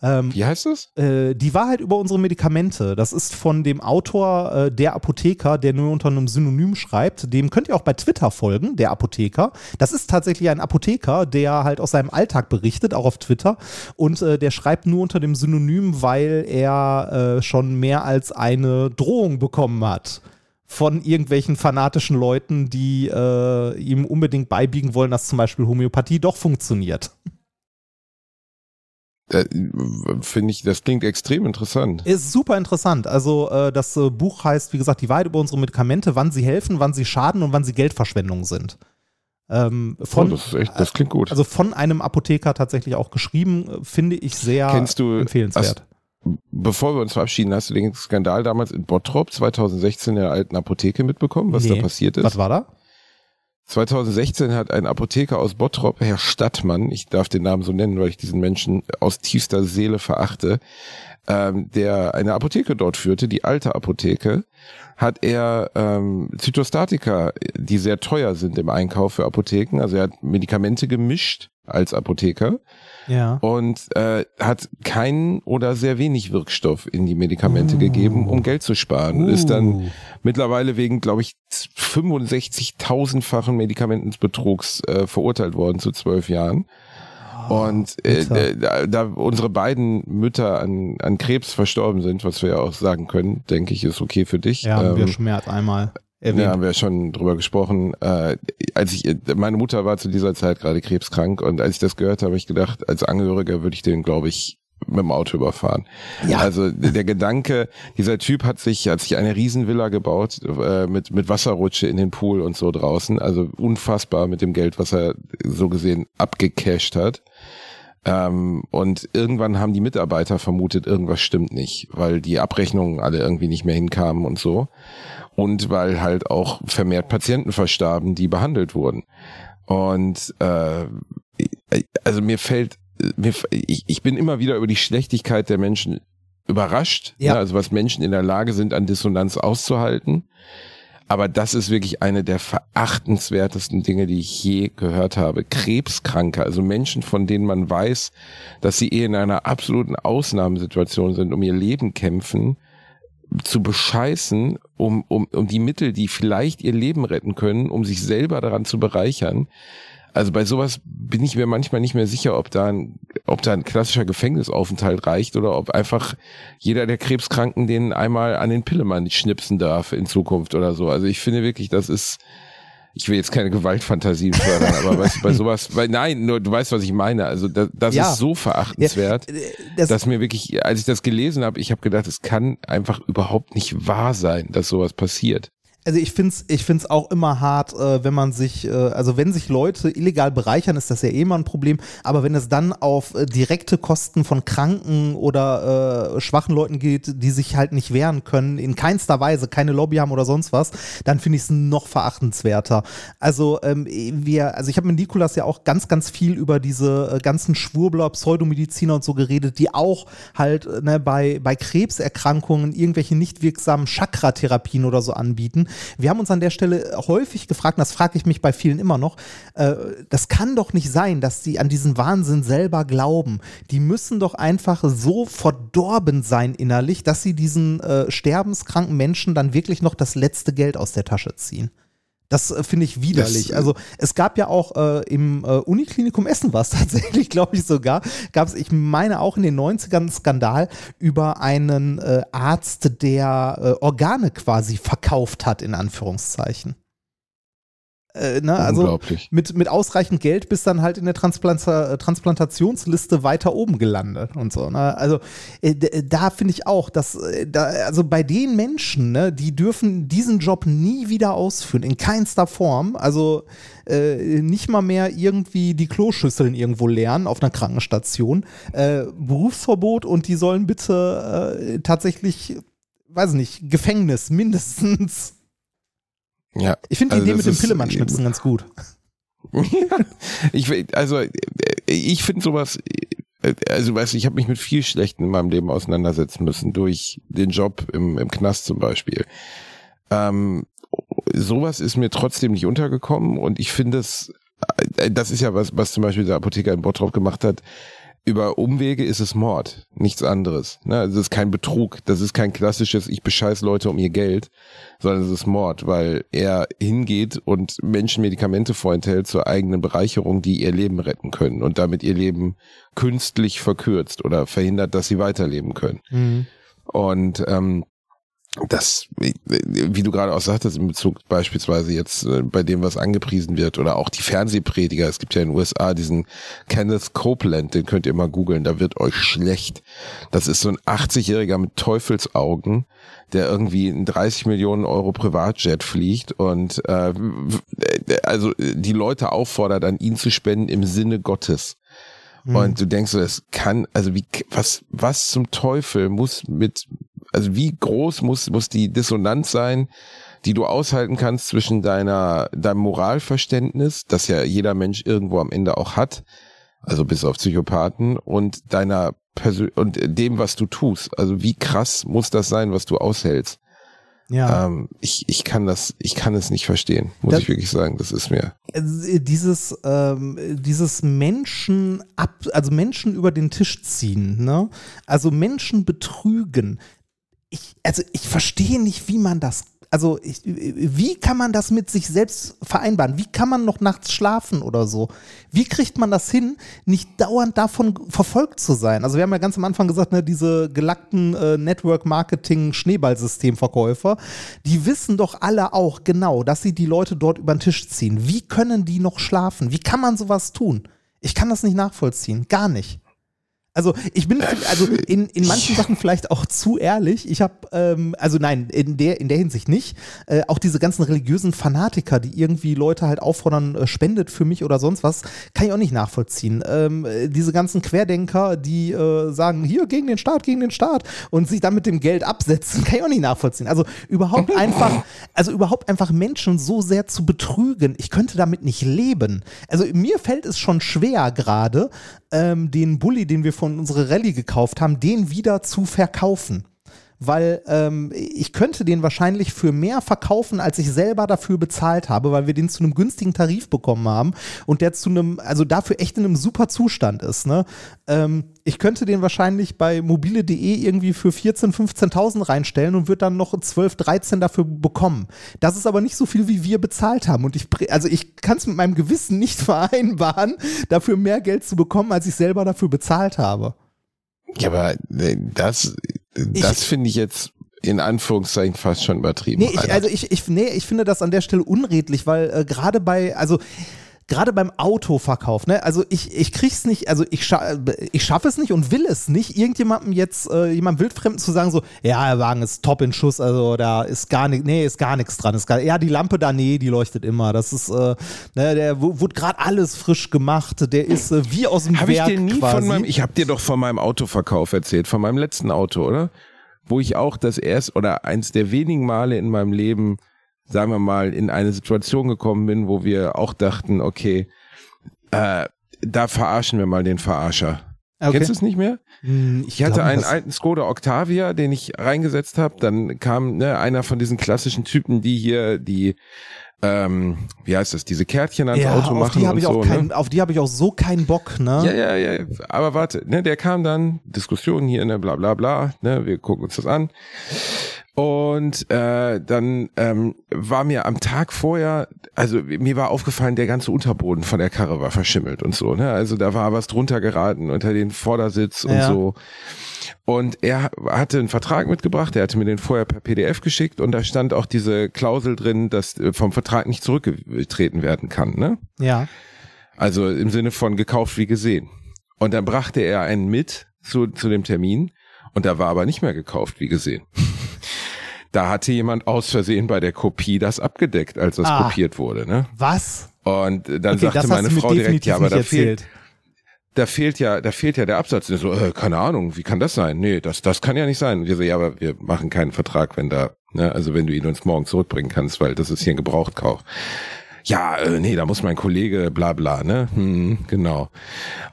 Ähm, Wie heißt es? äh, die Wahrheit über unsere Medikamente, das ist von dem Autor äh, Der Apotheker, der nur unter einem Synonym schreibt. Dem könnt ihr auch bei Twitter folgen, der Apotheker. Das ist tatsächlich ein Apotheker, der halt aus seinem Alltag berichtet, auch auf Twitter. Und äh, der schreibt nur unter dem Synonym, weil er äh, schon mehr als eine Drohung bekommen hat von irgendwelchen fanatischen Leuten, die äh, ihm unbedingt beibiegen wollen, dass zum Beispiel Homöopathie doch funktioniert. Finde ich, das klingt extrem interessant. Ist super interessant. Also äh, das äh, Buch heißt, wie gesagt, die Wahrheit über unsere Medikamente, wann sie helfen, wann sie schaden und wann sie Geldverschwendung sind. Ähm, von, oh, das, echt, das klingt gut. also von einem Apotheker tatsächlich auch geschrieben, äh, finde ich sehr Kennst du- empfehlenswert. Bevor wir uns verabschieden, hast du den Skandal damals in Bottrop 2016 in der alten Apotheke mitbekommen, was Nee. da passiert ist? Was war da? 2016 hat ein Apotheker aus Bottrop, Herr Stadtmann, ich darf den Namen so nennen, weil ich diesen Menschen aus tiefster Seele verachte, ähm, der eine Apotheke dort führte, die alte Apotheke, hat er ähm, Zytostatika, die sehr teuer sind im Einkauf für Apotheken, also er hat Medikamente gemischt als Apotheker Ja. und äh, hat keinen oder sehr wenig Wirkstoff in die Medikamente gegeben, um Geld zu sparen. Ist dann Uh. mittlerweile wegen, glaube ich, 65.000-fachen Medikamentensbetrugs äh, verurteilt worden zu zwölf Jahren. Und äh, äh, da, da unsere beiden Mütter an, an Krebs verstorben sind, was wir ja auch sagen können, denke ich, ist okay für dich. Ja, haben wir Ähm, schon einmal ja, erwähnt. haben wir schon drüber gesprochen. Äh, als ich, meine Mutter war zu dieser Zeit gerade krebskrank und als ich das gehört habe, habe ich gedacht, als Angehöriger würde ich den, glaube ich, mit dem Auto überfahren. Ja. Also der Gedanke, dieser Typ hat sich, hat sich eine Riesenvilla gebaut äh, mit mit Wasserrutsche in den Pool und so draußen. Also unfassbar mit dem Geld, was er so gesehen abgecasht hat. Ähm, und irgendwann haben die Mitarbeiter vermutet, irgendwas stimmt nicht, weil die Abrechnungen alle irgendwie nicht mehr hinkamen und so. Und weil halt auch vermehrt Patienten verstarben, die behandelt wurden. Und äh, also mir fällt, mir, ich, ich bin immer wieder über die Schlechtigkeit der Menschen überrascht. Ja. ne, Also was Menschen in der Lage sind, an Dissonanz auszuhalten. Aber das ist wirklich eine der verachtenswertesten Dinge, die ich je gehört habe. Krebskranke, also Menschen, von denen man weiß, dass sie eh in einer absoluten Ausnahmesituation sind, um ihr Leben kämpfen, zu bescheißen, um, um, um die Mittel, die vielleicht ihr Leben retten können, um sich selber daran zu bereichern. Also bei sowas bin ich mir manchmal nicht mehr sicher, ob da ein, ob da ein klassischer Gefängnisaufenthalt reicht oder ob einfach jeder der Krebskranken den einmal an den Pillemann schnipsen darf in Zukunft oder so. Also ich finde wirklich, das ist, ich will jetzt keine Gewaltfantasien fördern, aber weißt bei sowas, weil nein, nur du weißt, was ich meine. Also das, das Ja. ist so verachtenswert, Ja, das- dass mir wirklich, als ich das gelesen habe, ich habe gedacht, es kann einfach überhaupt nicht wahr sein, dass sowas passiert. Also ich finde es ich find's auch immer hart, äh, wenn man sich, äh, also wenn sich Leute illegal bereichern, ist das ja eh immer ein Problem. Aber wenn es dann auf äh, direkte Kosten von Kranken oder äh, schwachen Leuten geht, die sich halt nicht wehren können, in keinster Weise keine Lobby haben oder sonst was, dann finde ich es noch verachtenswerter. Also ähm, wir, also ich habe mit Nikolas ja auch ganz, ganz viel über diese äh, ganzen Schwurbler, Pseudomediziner und so geredet, die auch halt äh, ne, bei, bei Krebserkrankungen irgendwelche nicht wirksamen Chakra-Therapien oder so anbieten. Wir haben uns an der Stelle häufig gefragt, das frage ich mich bei vielen immer noch, äh, das kann doch nicht sein, dass die an diesen Wahnsinn selber glauben. Die müssen doch einfach so verdorben sein innerlich, dass sie diesen äh, sterbenskranken Menschen dann wirklich noch das letzte Geld aus der Tasche ziehen. Das äh, finde ich widerlich. Das, äh, also es gab ja auch äh, im äh, Uniklinikum Essen war es tatsächlich, glaube ich sogar, gab es, ich meine auch in den 90ern einen Skandal über einen äh, Arzt, der äh, Organe quasi verkauft hat, in Anführungszeichen. Äh, ne, also mit, mit ausreichend Geld bist dann halt in der Transplanta Transplantationsliste weiter oben gelandet und so. Ne? Also äh, d- da finde ich auch, dass äh, da, also bei den Menschen, ne, die dürfen diesen Job nie wieder ausführen, in keinster Form. Also äh, nicht mal mehr irgendwie die Kloschüsseln irgendwo lernen auf einer Krankenstation. Äh, Berufsverbot und die sollen bitte äh, tatsächlich, weiß ich nicht, Gefängnis mindestens. Ja. Ich finde die Also Idee mit dem Pillemann-Schnipsen ganz gut. ich, will- also äh, ich finde sowas, äh, also weißt du, ich habe mich mit viel Schlechten in meinem Leben auseinandersetzen müssen, durch den Job im, im Knast zum Beispiel. Ähm, sowas ist mir trotzdem nicht untergekommen und ich finde es, äh, das ist ja was, was zum Beispiel der Apotheker in Bottrop gemacht hat, über Umwege ist es Mord, nichts anderes. Ne? Also es ist kein Betrug, das ist kein klassisches, ich bescheiß Leute um ihr Geld, sondern es ist Mord, weil er hingeht und Menschen Medikamente vorenthält zur eigenen Bereicherung, die ihr Leben retten können und damit ihr Leben künstlich verkürzt oder verhindert, dass sie weiterleben können. Und ähm, das, wie du gerade auch sagtest, in Bezug beispielsweise jetzt äh, bei dem, was angepriesen wird, oder auch die Fernsehprediger, es gibt ja in den USA diesen Kenneth Copeland, den könnt ihr mal googeln, da wird euch schlecht. Das ist so ein 80-Jähriger mit Teufelsaugen, der irgendwie in 30 Millionen Euro Privatjet fliegt und äh, also die Leute auffordert, an ihn zu spenden im Sinne Gottes. Und du denkst so, das kann, also wie, was, was zum Teufel muss mit, also wie groß muss, muss die Dissonanz sein, die du aushalten kannst zwischen deiner, deinem Moralverständnis, das ja jeder Mensch irgendwo am Ende auch hat, also bis auf Psychopathen, und deiner Persön und dem, was du tust. Also wie krass muss das sein, was du aushältst? Ja. Ähm, ich, ich kann das, ich kann es nicht verstehen, muss Das- ich wirklich sagen. Das ist mir. äh, dieses, ähm, dieses Menschen ab, also Menschen über den Tisch ziehen, ne? Also Menschen betrügen. Ich, also ich verstehe nicht, wie man das, also ich, wie kann man das mit sich selbst vereinbaren? Wie kann man noch nachts schlafen oder so? Wie kriegt man das hin, nicht dauernd davon verfolgt zu sein? Also wir haben ja ganz am Anfang gesagt, ne, diese gelackten äh, Network-Marketing-Schneeballsystemverkäufer, die wissen doch alle auch genau, dass sie die Leute dort über den Tisch ziehen. Wie können die noch schlafen? Wie kann man sowas tun? Ich kann das nicht nachvollziehen, gar nicht. Also ich bin also in, in manchen Sachen vielleicht auch zu ehrlich. Ich habe ähm, also nein in der in der Hinsicht nicht. Äh, auch diese ganzen religiösen Fanatiker, die irgendwie Leute halt auffordern, äh, spendet für mich oder sonst was, kann ich auch nicht nachvollziehen. Ähm, äh, diese ganzen Querdenker, die äh, sagen hier gegen den Staat, gegen den Staat und sich dann mit dem Geld absetzen, kann ich auch nicht nachvollziehen. Also überhaupt einfach, also überhaupt einfach Menschen so sehr zu betrügen. Ich könnte damit nicht leben. Also mir fällt es schon schwer gerade ähm, den Bulli, den wir von unserer Rallye gekauft haben, den wieder zu verkaufen. Weil ähm, ich könnte den wahrscheinlich für mehr verkaufen, als ich selber dafür bezahlt habe, weil wir den zu einem günstigen Tarif bekommen haben und der zu einem, also dafür echt in einem super Zustand ist. Ne? Ähm, ich könnte den wahrscheinlich bei mobile.de irgendwie für 14.000, 15.000 reinstellen und würde dann noch 12, 13 dafür bekommen. Das ist aber nicht so viel, wie wir bezahlt haben. Und ich, also ich kann es mit meinem Gewissen nicht vereinbaren, dafür mehr Geld zu bekommen, als ich selber dafür bezahlt habe. Ja, aber äh, das, das finde ich jetzt in Anführungszeichen fast schon übertrieben. Nee, ich, also ich, ich, nee, ich finde das an der Stelle unredlich, weil äh, gerade bei, also gerade beim Autoverkauf, ne, also ich, ich krieg's nicht, also ich, scha ich schaffe es nicht und will es nicht, irgendjemandem jetzt, äh, jemandem Wildfremden zu sagen, so, ja, der Wagen ist top in Schuss, also da ist gar nichts, nee, ist gar nichts dran. Ist gar, ja, die Lampe da, nee, die leuchtet immer. Das ist, äh, ne, der wu- wurde gerade alles frisch gemacht, der ist äh, wie aus dem ich Werk dir nie quasi. von meinem, ich habe dir doch von meinem Autoverkauf erzählt, von meinem letzten Auto, oder? Wo ich auch das erst oder eins der wenigen Male in meinem Leben, sagen wir mal, in eine Situation gekommen bin, wo wir auch dachten, okay, äh, da verarschen wir mal den Verarscher. Okay. Kennst du es nicht mehr? Hm, Ich hatte einen alten Skoda Octavia, den ich reingesetzt habe. Dann kam ne, einer von diesen klassischen Typen, die hier die, ähm, wie heißt das, diese Kärtchen ans ja, Auto machen und so. kein, ne? auf die habe ich auch so keinen Bock, ne? Ja, ja, ja. Aber warte, ne, der kam dann, Diskussion hier, ne, bla bla bla, ne, wir gucken uns das an. Und äh, dann ähm, war mir am Tag vorher, also mir war aufgefallen, der ganze Unterboden von der Karre war verschimmelt und so. Ne? Also da war was drunter geraten unter den Vordersitz und Ja. so. Und er hatte einen Vertrag mitgebracht, er hatte mir den vorher per PDF geschickt und da stand auch diese Klausel drin, dass äh, vom Vertrag nicht zurückgetreten werden kann. Ne? Ja. Also im Sinne von gekauft wie gesehen. Und dann brachte er einen mit zu, zu dem Termin und da war aber nicht mehr gekauft wie gesehen. Da hatte jemand aus Versehen bei der Kopie das abgedeckt, als das Ah. kopiert wurde. Ne? Was? Und dann Okay, sagte meine Frau direkt, ja, aber da fehlt, da fehlt ja, da fehlt ja der Absatz. Und ich so, äh, keine Ahnung, wie kann das sein? Nee, das, das kann ja nicht sein. Und wir so, ja, aber wir machen keinen Vertrag, wenn da, ne, also wenn du ihn uns morgen zurückbringen kannst, weil das ist hier ein Gebrauchtkauf. Ja, äh, nee, da muss mein Kollege bla bla, ne? Hm, genau.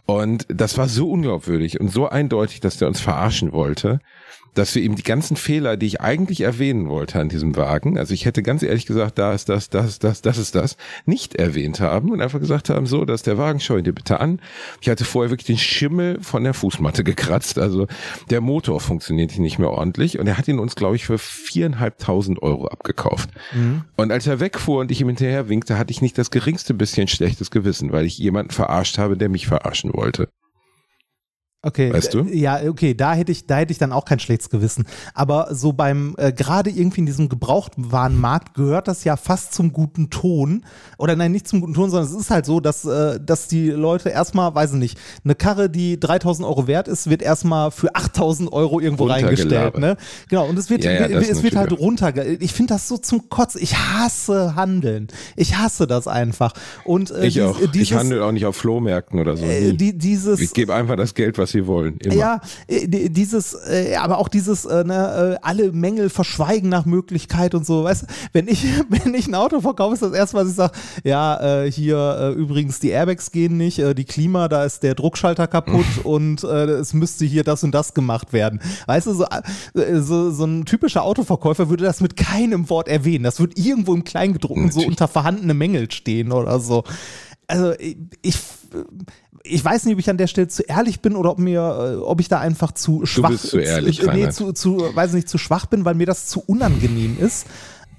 Und das war so unglaubwürdig und so eindeutig, dass der uns verarschen wollte, dass wir ihm die ganzen Fehler, die ich eigentlich erwähnen wollte an diesem Wagen, also ich hätte ganz ehrlich gesagt, da ist das, das ist das, das ist das, nicht erwähnt haben und einfach gesagt haben, so, dass der Wagen, schau ihn dir bitte an. Ich hatte vorher wirklich den Schimmel von der Fußmatte gekratzt, also der Motor funktionierte nicht mehr ordentlich und er hat ihn uns, glaube ich, für viereinhalbtausend Euro abgekauft. Und als er wegfuhr und ich ihm hinterher winkte, hatte ich nicht das geringste bisschen schlechtes Gewissen, weil ich jemanden verarscht habe, der mich verarschen wollte. Okay, Weißt du? Ja, okay, da hätte ich, da hätte ich dann auch kein schlechtes Gewissen. Aber so beim, äh, gerade irgendwie in diesem Gebrauchtwarenmarkt gehört das ja fast zum guten Ton. Oder nein, nicht zum guten Ton, sondern es ist halt so, dass, äh, dass die Leute erstmal, weiß ich nicht, eine Karre, die 3000 Euro wert ist, wird erstmal für 8000 Euro irgendwo reingestellt, ne? Genau, und es wird, Ja, ja, es wird halt runter, ich finde das so zum Kotzen. Ich hasse Handeln. Ich hasse das einfach. Und, äh, Ich dies- auch. Dieses, ich handle auch nicht auf Flohmärkten oder so. äh, die, dieses, ich gebe einfach das Geld, was sie wollen. Immer. ja, äh, die- dieses, äh, aber auch dieses, äh, ne, alle Mängel verschweigen nach Möglichkeit und so, weißt du, wenn ich, wenn ich ein Auto verkaufe, ist das erste, was ich sage, ja, hier übrigens die Airbags gehen nicht, die Klima, da ist der Druckschalter kaputt und es müsste hier das und das gemacht werden. Weißt du, so, so, so ein typischer Autoverkäufer würde das mit keinem Wort erwähnen. Das würde irgendwo im Kleingedruckten so unter vorhandene Mängel stehen oder so. Also ich, ich ich weiß nicht, ob ich an der Stelle zu ehrlich bin oder ob mir, äh, ob ich da einfach zu schwach bist zu ehrlich, äh, nee, zu, zu, weiß nicht, zu schwach bin, weil mir das zu unangenehm ist.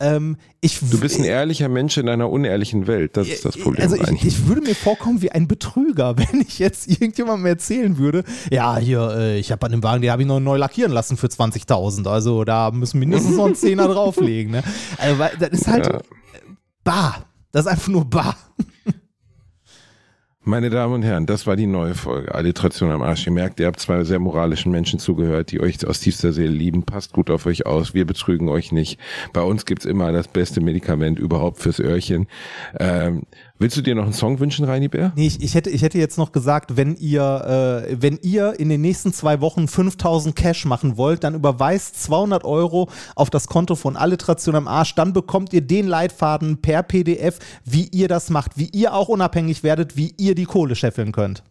Ähm, ich, Du bist ein ehrlicher Mensch in einer unehrlichen Welt. Das ist das Problem also ich, ich würde mir vorkommen wie ein Betrüger, wenn ich jetzt irgendjemandem erzählen würde, ja, hier, äh, ich habe an dem Wagen, den habe ich noch neu lackieren lassen für 20.000. Also da müssen mindestens noch ein Zehner drauflegen. Ne? Also, das ist halt Ja. bar. Das ist einfach nur bar. Meine Damen und Herren, das war die neue Folge. Alliteration am Arsch. Ihr merkt, ihr habt zwei sehr moralischen Menschen zugehört, die euch aus tiefster Seele lieben. Passt gut auf euch aus. Wir betrügen euch nicht. Bei uns gibt's immer das beste Medikament überhaupt fürs Öhrchen. Ähm, willst du dir noch einen Song wünschen, Reini Bär? Nee, ich, ich, hätte, ich hätte jetzt noch gesagt, wenn ihr, äh, wenn ihr in den nächsten zwei Wochen 5000 Cash machen wollt, dann überweist 200 Euro auf das Konto von Alliteration am Arsch. Dann bekommt ihr den Leitfaden per PDF, wie ihr das macht, wie ihr auch unabhängig werdet, wie ihr die Kohle scheffeln könnt.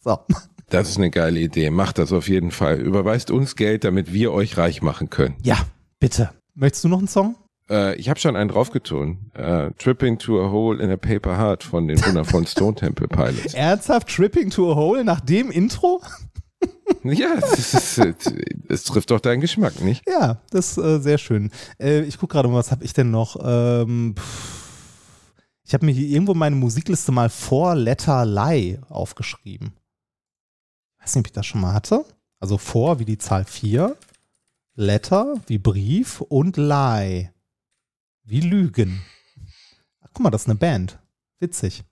So. Das ist eine geile Idee. Macht das auf jeden Fall. Überweist uns Geld, damit wir euch reich machen können. Ja, bitte. Möchtest du noch einen Song? Äh, ich habe schon einen draufgetun. Äh, Tripping to a Hole in a Paper Heart von den wundervollen Stone Temple Pilots. Ernsthaft Tripping to a Hole nach dem Intro? Ja, es, ist, es trifft doch deinen Geschmack, nicht? Ja, das ist äh, sehr schön. Äh, ich gucke gerade mal, was habe ich denn noch? Ähm, pff, ich habe mir hier irgendwo meine Musikliste mal vor Letter Lie aufgeschrieben. Weiß nicht, ob ich das schon mal hatte. Also vor wie die Zahl 4, Letter wie Brief und Lie wie Lügen. Ach, guck mal, das ist eine Band. Witzig.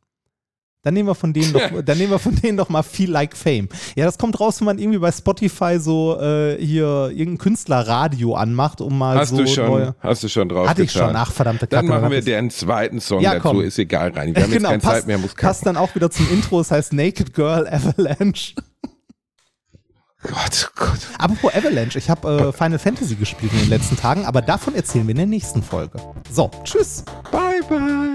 Dann nehmen wir von denen doch, dann nehmen wir von denen doch mal Feel Like Fame. Ja, das kommt raus, wenn man irgendwie bei Spotify so äh, hier irgendein Künstlerradio anmacht, um mal Hast so du schon, neue. hast du schon drauf Hatte ich getan. schon, ach verdammte Dann Kacke, machen wir ich- den zweiten Song Ja, dazu, komm. ist egal, Reini. Wir haben jetzt keine passt, Zeit mehr, muss passt dann auch wieder zum Intro, es heißt Naked Girl Avalanche. Gott, Gott. Apropos Avalanche, ich habe äh, Final Fantasy gespielt in den letzten Tagen, aber davon erzählen wir in der nächsten Folge. So, tschüss. Bye, bye.